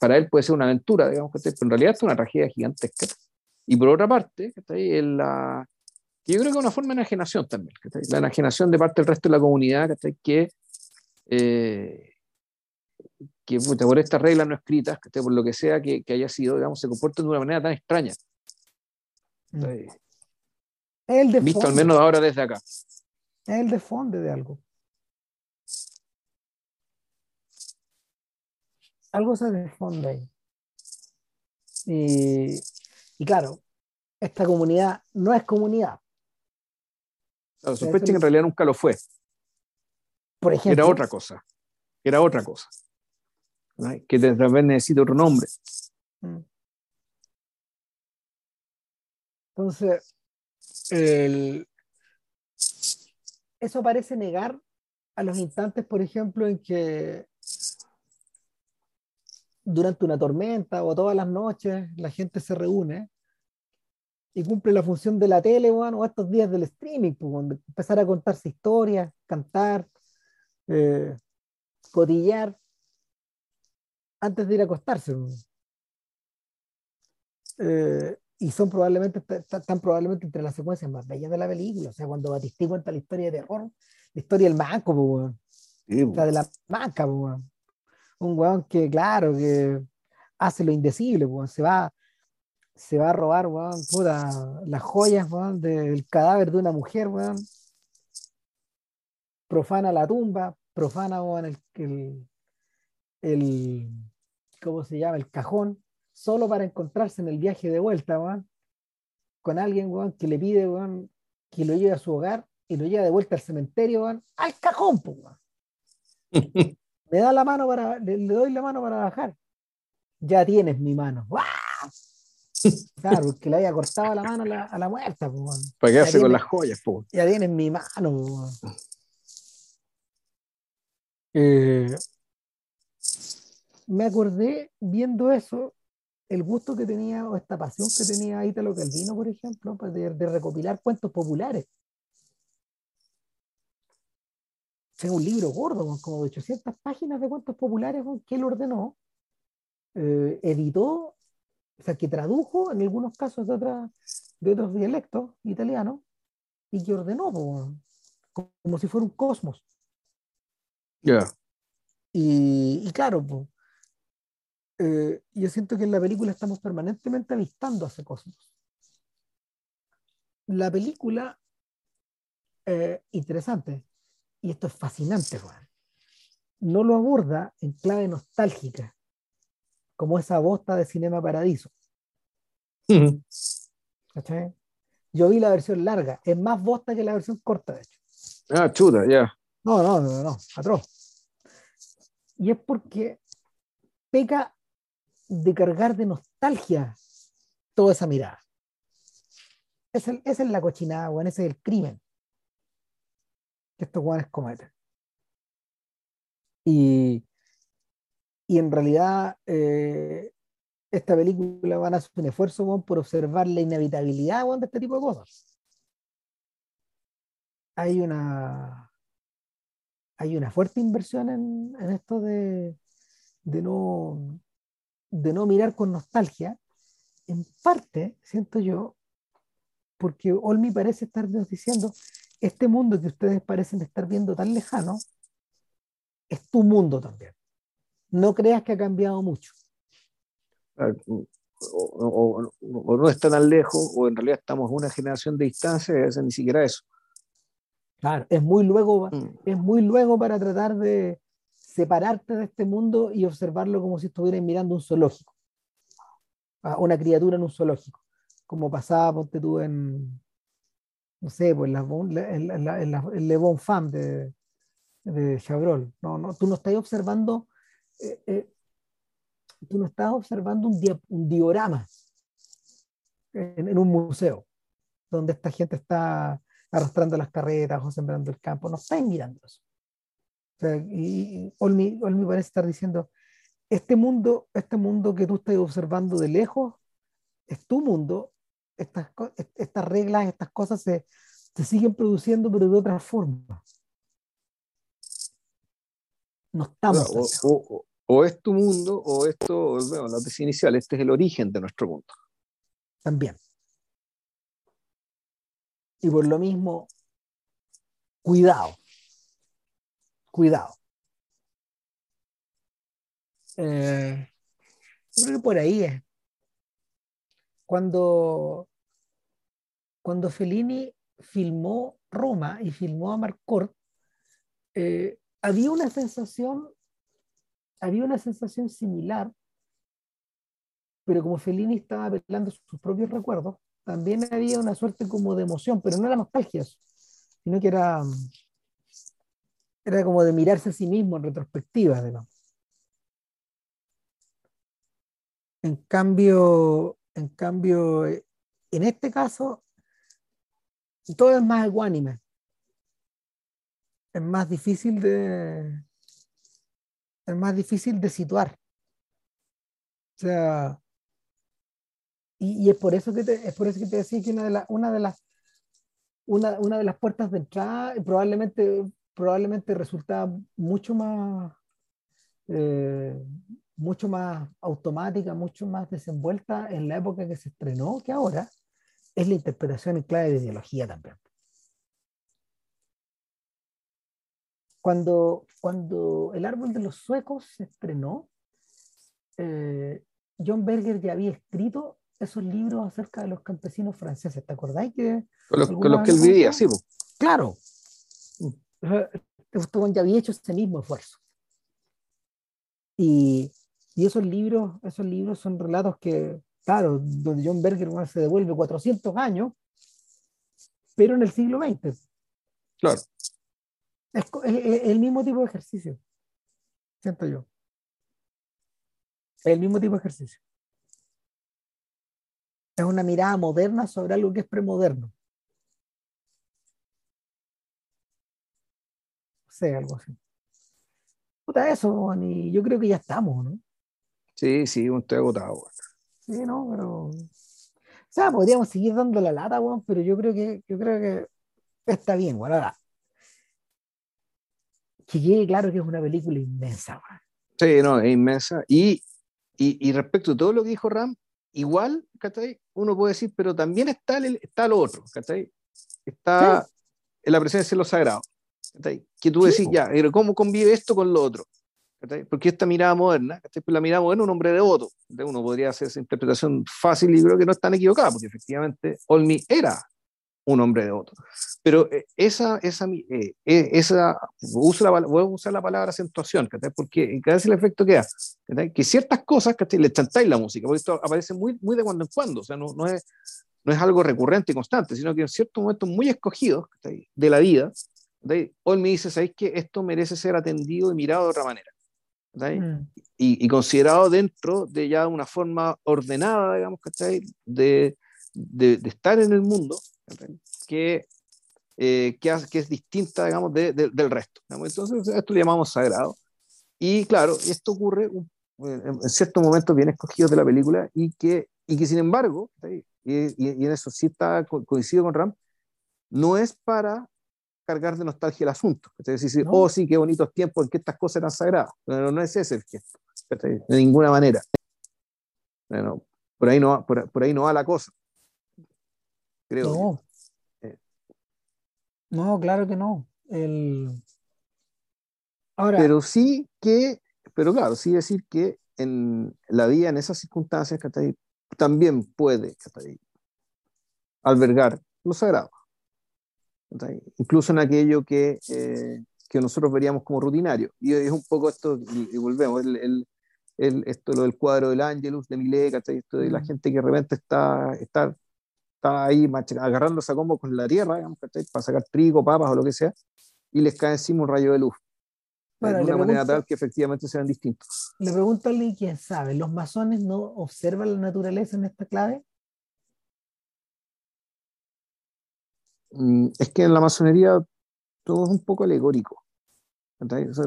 para él puede ser una aventura, digamos, pero en realidad es una tragedia gigantesca. Y por otra parte, la, yo creo que es una forma de enajenación también, la enajenación de parte del resto de la comunidad, que, eh, que por estas reglas no escritas, por lo que sea que, que, haya sido, digamos, se comportan de una manera tan extraña. Mm. El Visto al menos ahora desde acá. Es el de fondo de algo. algo se desfonda ahí. Y, claro, esta comunidad no es comunidad. Claro, sospecha que en realidad nunca lo fue. Por ejemplo. Era otra cosa. Era otra cosa. Que también necesita otro nombre. Mm. Entonces, eso parece negar a los instantes, por ejemplo, en que durante una tormenta o todas las noches la gente se reúne y cumple la función de la tele, o estos días del streaming, pues, empezar a contarse historias, cantar, eh, cotillar, antes de ir a acostarse. Eh, y son probablemente, están probablemente entre las secuencias más bellas de la película. O sea, cuando Batistí cuenta la historia de terror, la historia del manco, la de la maca, un weón que, claro, que hace lo indecible, se va se va a robar, weón, puta, las joyas, weón, del cadáver de una mujer, weón. Profana la tumba, profana, weón, el, el, el, ¿cómo se llama? El cajón, solo para encontrarse en el viaje de vuelta, weón, con alguien, weón, que le pide, weón, que lo lleve a su hogar y lo lleva de vuelta al cementerio, weón, al cajón, weón. Me da la mano para, le, doy la mano para bajar. Ya tienes mi mano. ¡Wow! Claro, porque le había cortado la mano a la, a la muerta. ¿Para qué hace con las joyas? Pues. Ya tienes mi mano. Eh, me acordé viendo eso, el gusto que tenía o esta pasión que tenía Italo Calvino, por ejemplo, pues, de, de recopilar cuentos populares. O un libro gordo, como de 800 páginas de cuentos populares que él ordenó, eh, editó o sea, que tradujo en algunos casos de, de otros dialectos italianos y que ordenó como, si fuera un cosmos. Ya. Y, claro, eh, yo siento que en la película estamos permanentemente avistando a ese cosmos. La película, eh, interesante, y esto es fascinante, no lo aborda en clave nostálgica, como esa bosta de Cinema Paradiso. Yo vi la versión larga, es más bosta que la versión corta, de hecho. Ah, chuta, ya. No, no, no, no, atroz. Y es porque peca de cargar de nostalgia toda esa mirada. Esa, es la cochinada, bueno, ese es el crimen que estos guanes cometen. Y, y en realidad eh, esta película van a hacer un esfuerzo por observar la inevitabilidad de este tipo de cosas. Hay una, hay una fuerte inversión en, en esto de, de, no, de no mirar con nostalgia, en parte, siento yo, porque Olmi parece estar diciendo, este mundo que ustedes parecen estar viendo tan lejano, es tu mundo también no creas que ha cambiado mucho. Ah, o, no está tan lejos, o en realidad estamos a una generación de distancia, es ni siquiera eso. Claro, es muy luego, mm. es muy luego para tratar de separarte de este mundo y observarlo como si estuvieras mirando un zoológico, una criatura en un zoológico, como pasaba, ponte tú en, no sé, pues en, Le Bon Femme de, de Chabrol. No, no, tú no estás observando eh, eh, tú no estás observando un, un diorama en, un museo, donde esta gente está arrastrando las carretas o sembrando el campo, no estás mirando eso. Y, Olmi, parece estar diciendo, este mundo, este mundo que tú estás observando de lejos, es tu mundo, estas, estas reglas, estas cosas se, se siguen produciendo, pero de otra forma. No estamos. O, es tu mundo, o esto, bueno, la tesis inicial, este es el origen de nuestro mundo. También. Y por lo mismo, cuidado. Cuidado. Eh, creo que por ahí es. Cuando, cuando Fellini filmó Roma y filmó a Marcort, eh, había una sensación, había una sensación similar, pero como Fellini estaba apelando sus propios recuerdos, también había una suerte como de emoción, pero no era nostalgia, sino que era, era como de mirarse a sí mismo en retrospectiva, En cambio, en cambio, en este caso, todo es más ecuánime. Es más difícil de. Es más difícil de situar. O sea. Y, es por eso que te, es por eso que te decía que una de, las una de las una, una, de las puertas de entrada probablemente probablemente resultaba mucho más eh, mucho más automática, mucho más desenvuelta en la época que se estrenó que ahora, es la interpretación en clave de ideología también. Cuando, cuando El árbol de los suecos se estrenó, eh, John Berger ya había escrito esos libros acerca de los campesinos franceses. ¿Te acordáis que? Con los, que él vivía, sí. Claro. Usted ya había hecho ese mismo esfuerzo. Y, y, esos libros, esos libros son relatos que, claro, donde John Berger se devuelve 400 años, pero en el siglo XX. Claro. Es, el mismo tipo de ejercicio, siento yo. El mismo tipo de ejercicio. Es una mirada moderna sobre algo que es premoderno. No sé, algo así. Puta eso, y yo creo que ya estamos, ¿no? Sí, sí, estoy agotado. Sí, no, pero. O sea, podríamos seguir dando la lata, weón, pero yo creo que, yo creo que está bien, bueno, ahora. Que quede claro que es una película inmensa, weón. Sí, no, es inmensa. Y, y, y, respecto a todo lo que dijo Ram, igual, ¿cachai? Uno puede decir, pero también está, el, está lo otro, ¿cachai? Está en la presencia de lo sagrado. Que tú decís, ya, pero ¿cómo convive esto con lo otro? Porque esta mirada moderna, pues la mirada moderna un hombre devoto. Uno podría hacer esa interpretación fácil y creo que no es tan equivocada, porque efectivamente Olmi era un hombre devoto. Pero eh, esa, esa, eh, eh, esa uso la, voy a usar la palabra acentuación, porque cada vez el efecto que hace, que ciertas cosas le chantáis la música, porque esto aparece muy, muy de cuando en cuando, o sea, no, no, es, no es algo recurrente y constante, sino que en ciertos momentos muy escogidos de la vida, Hoy me dice, ¿sabéis que esto merece ser atendido y mirado de otra manera? Mm. Y, considerado dentro de ya una forma ordenada, digamos, De, de, de estar en el mundo, que, eh, que, que, es distinta, digamos, del resto. Entonces, esto lo llamamos sagrado. Y claro, esto ocurre en, ciertos momentos bien escogidos de la película y que, y que sin embargo, y, y, en eso sí está coincido con Ram, no es para cargar de nostalgia el asunto. Es decir, oh, sí, qué bonitos tiempos en que estas cosas eran sagradas. Pero no es ese el gesto, de ninguna manera. Bueno, por ahí no, por, por ahí no va la cosa. Creo. No. Eh. No, claro que no. El... Ahora, pero sí que, pero claro, sí decir que en la vida, en esas circunstancias, también puede albergar lo sagrado incluso en aquello que, eh, que, nosotros veríamos como rutinario. Y es un poco esto, y, volvemos, el, el, esto lo del cuadro del Angelus, de Millet, esto de la gente que de repente está, está, está ahí agarrándose a combo con la tierra, digamos, para sacar trigo, papas o lo que sea, y les cae encima un rayo de luz. de una manera tal que efectivamente sean distintos. Le pregunto a alguien quién sabe, ¿los masones no observan la naturaleza en esta clave? Es que en la masonería todo es un poco alegórico. Ah, es,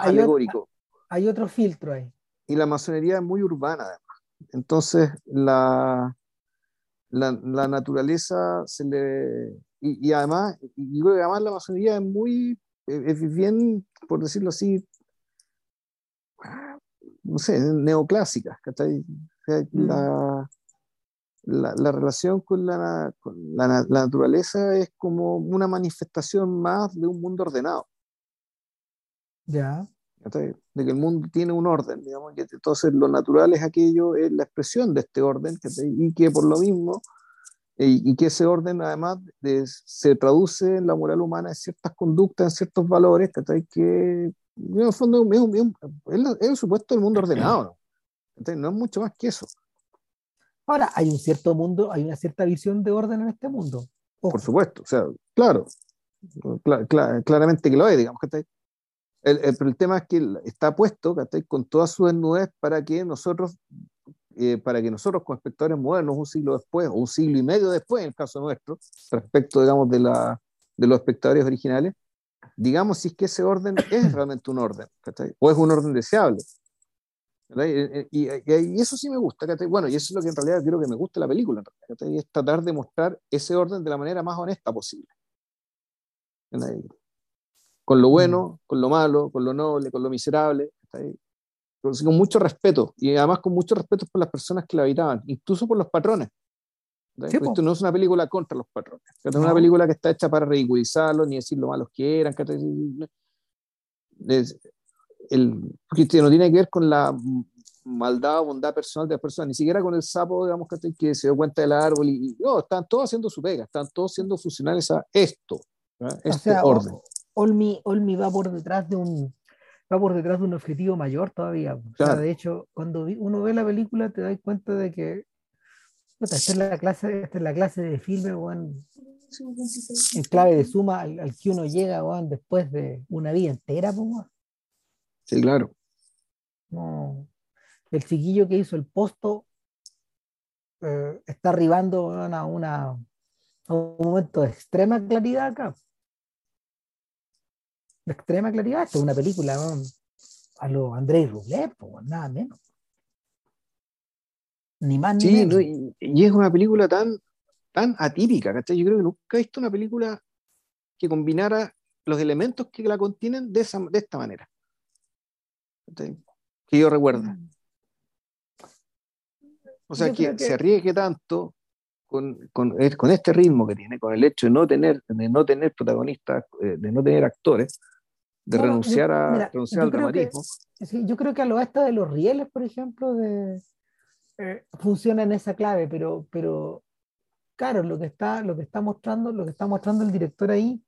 alegórico. hay otro filtro ahí. Y la masonería es muy urbana, además. Entonces, la, la, naturaleza se le. Y, además, y además la masonería es muy. Es bien, por decirlo así, no sé, neoclásica. Mm. La, la, relación con, la, la, naturaleza es como una manifestación más de un mundo ordenado. Ya. De que el mundo tiene un orden, digamos, que entonces lo natural es aquello, es la expresión de este orden, y que por lo mismo, y, que ese orden además se traduce en la moral humana en ciertas conductas, en ciertos valores, que en el fondo es, el supuesto del mundo ordenado, ¿no? no es mucho más que eso. Ahora, hay un cierto mundo, hay una cierta visión de orden en este mundo. Por supuesto, o sea, claro, claramente que lo hay, digamos. que el, el, el tema es que está puesto con toda su desnudez para que nosotros eh, para que nosotros como espectadores modernos, un siglo después, o un siglo y medio después, en el caso nuestro, respecto, digamos, de, la, de los espectadores originales, digamos si es que ese orden es realmente un orden, o es un orden deseable. Y, y, eso sí me gusta, bueno, y eso es lo que en realidad creo que me gusta de la película, y es tratar de mostrar ese orden de la manera más honesta posible. Con lo bueno, mm. con lo malo, con lo noble, con lo miserable, con, con mucho respeto, y además con mucho respeto por las personas que la habitaban, incluso por los patrones. Esto no es una película contra los patrones, es una película que está hecha para ridiculizarlos, ni decir lo malos que eran. El, porque no tiene que ver con la maldad o bondad personal de las personas, ni siquiera con el sapo, digamos, que se dio cuenta del árbol. Y, no, están todos haciendo su pega, están todos siendo funcionales a esto, este orden. Olmi, Olmi va por detrás de un va por detrás de un objetivo mayor todavía. de hecho, cuando uno ve la película te das cuenta de que esta es la clase, esta es la clase de filme, en clave de suma al, que uno llega, después de una vida entera, Sí, claro. No. El chiquillo que hizo el posto eh, está arribando a, una, a un momento de extrema claridad acá. De extrema claridad. Esto es una película a lo Andrés Rublev, nada menos. Ni más ni menos. y, es una película tan, tan atípica, ¿cachai? Yo creo que nunca he visto una película que combinara los elementos que la contienen de, esa, de esta manera. Que yo recuerdo. O sea, que, se arriesgue tanto con, con, con, este ritmo que tiene, con el hecho de no tener, de no tener protagonistas, eh, de no tener actores, de renunciar, a, renunciar al dramatismo. yo creo que a lo esto de los rieles, por ejemplo, de, eh, funciona en esa clave, pero, pero claro, lo que está, lo que está mostrando, lo que está mostrando el director ahí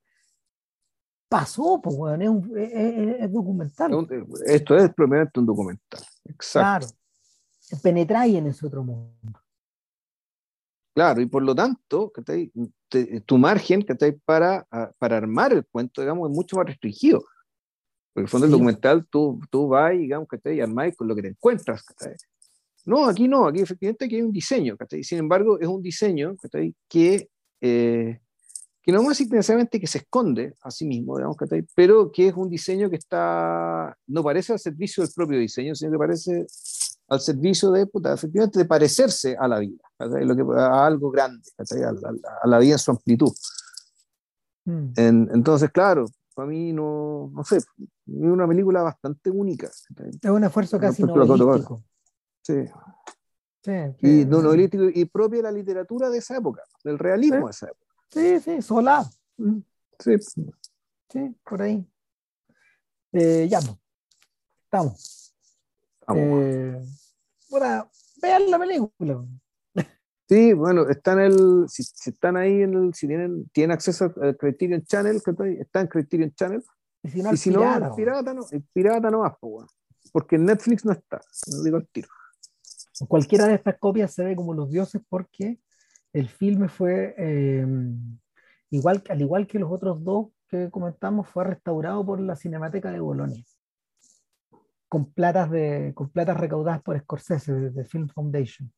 pasó, pues, bueno, es, es, documental. Esto es probablemente un documental, exacto. Claro, penetráis en ese otro mundo. Claro, y por lo tanto, tu margen para, para armar el cuento, digamos, es mucho más restringido. Porque en el fondo del documental tú, tú vas, digamos, y armáis con lo que te encuentras. No, aquí no, aquí efectivamente aquí hay un diseño. Sin embargo, es un diseño que eh, que no más necesariamente que se esconde a sí mismo, digamos, pero que es un diseño que está, no parece al servicio del propio diseño, sino que parece al servicio de, puta, efectivamente, de parecerse a la vida, lo que, a algo grande, a, la vida en su amplitud. Mm. entonces, claro, para mí no, no sé, es una película bastante única. Es un esfuerzo casi novelístico. Sí. sí y, no, novelístico y propia de la literatura de esa época, del realismo de esa época. Sí, sí, sola. Mm, sí. Sí, por ahí. Eh, ya, pues. estamos. Eh, bueno, vean la película. Sí, bueno, están el, si, están ahí, en el, si tienen, tienen acceso al Criterion Channel, está en Criterion Channel. Y si no, y si pirata, no pirata no, el pirata no más, porque en Netflix no está, no digo el tiro. Cualquiera de estas copias se ve como los dioses porque el filme fue, em, igual, al igual que los otros dos que comentamos, fue restaurado por la Cinemateca de Bolonia, con platas, de, con platas recaudadas por Scorsese de, Film Foundation.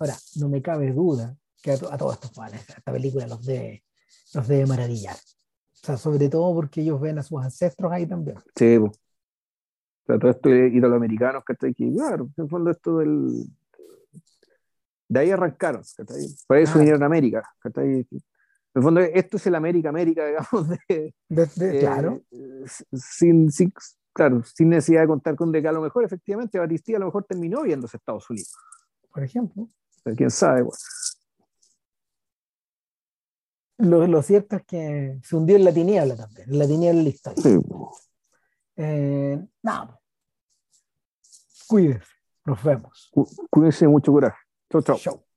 Ahora, no me cabe duda que a, todos estos fans esta película los debe, los debe maravillar. O sea, sobre todo porque ellos ven a sus ancestros ahí también. Sí, o sea, todo esto de italoamericanos, que claro, en el fondo esto del, de ahí arrancaron, Por eso ah. vinieron a América, En el fondo, esto es el América, América, digamos, de, eh, claro. Sin, sin, claro, sin necesidad de contar con de que a lo mejor, efectivamente, Batistí a lo mejor terminó viendo a Estados Unidos. Por ejemplo. quién sabe, Lo, lo, cierto es que se hundió en la tiniebla también, en la tiniebla de la historia. Sí. Eh, nada. Cuídense, nos vemos. Cuídense, mucho coraje. 走走。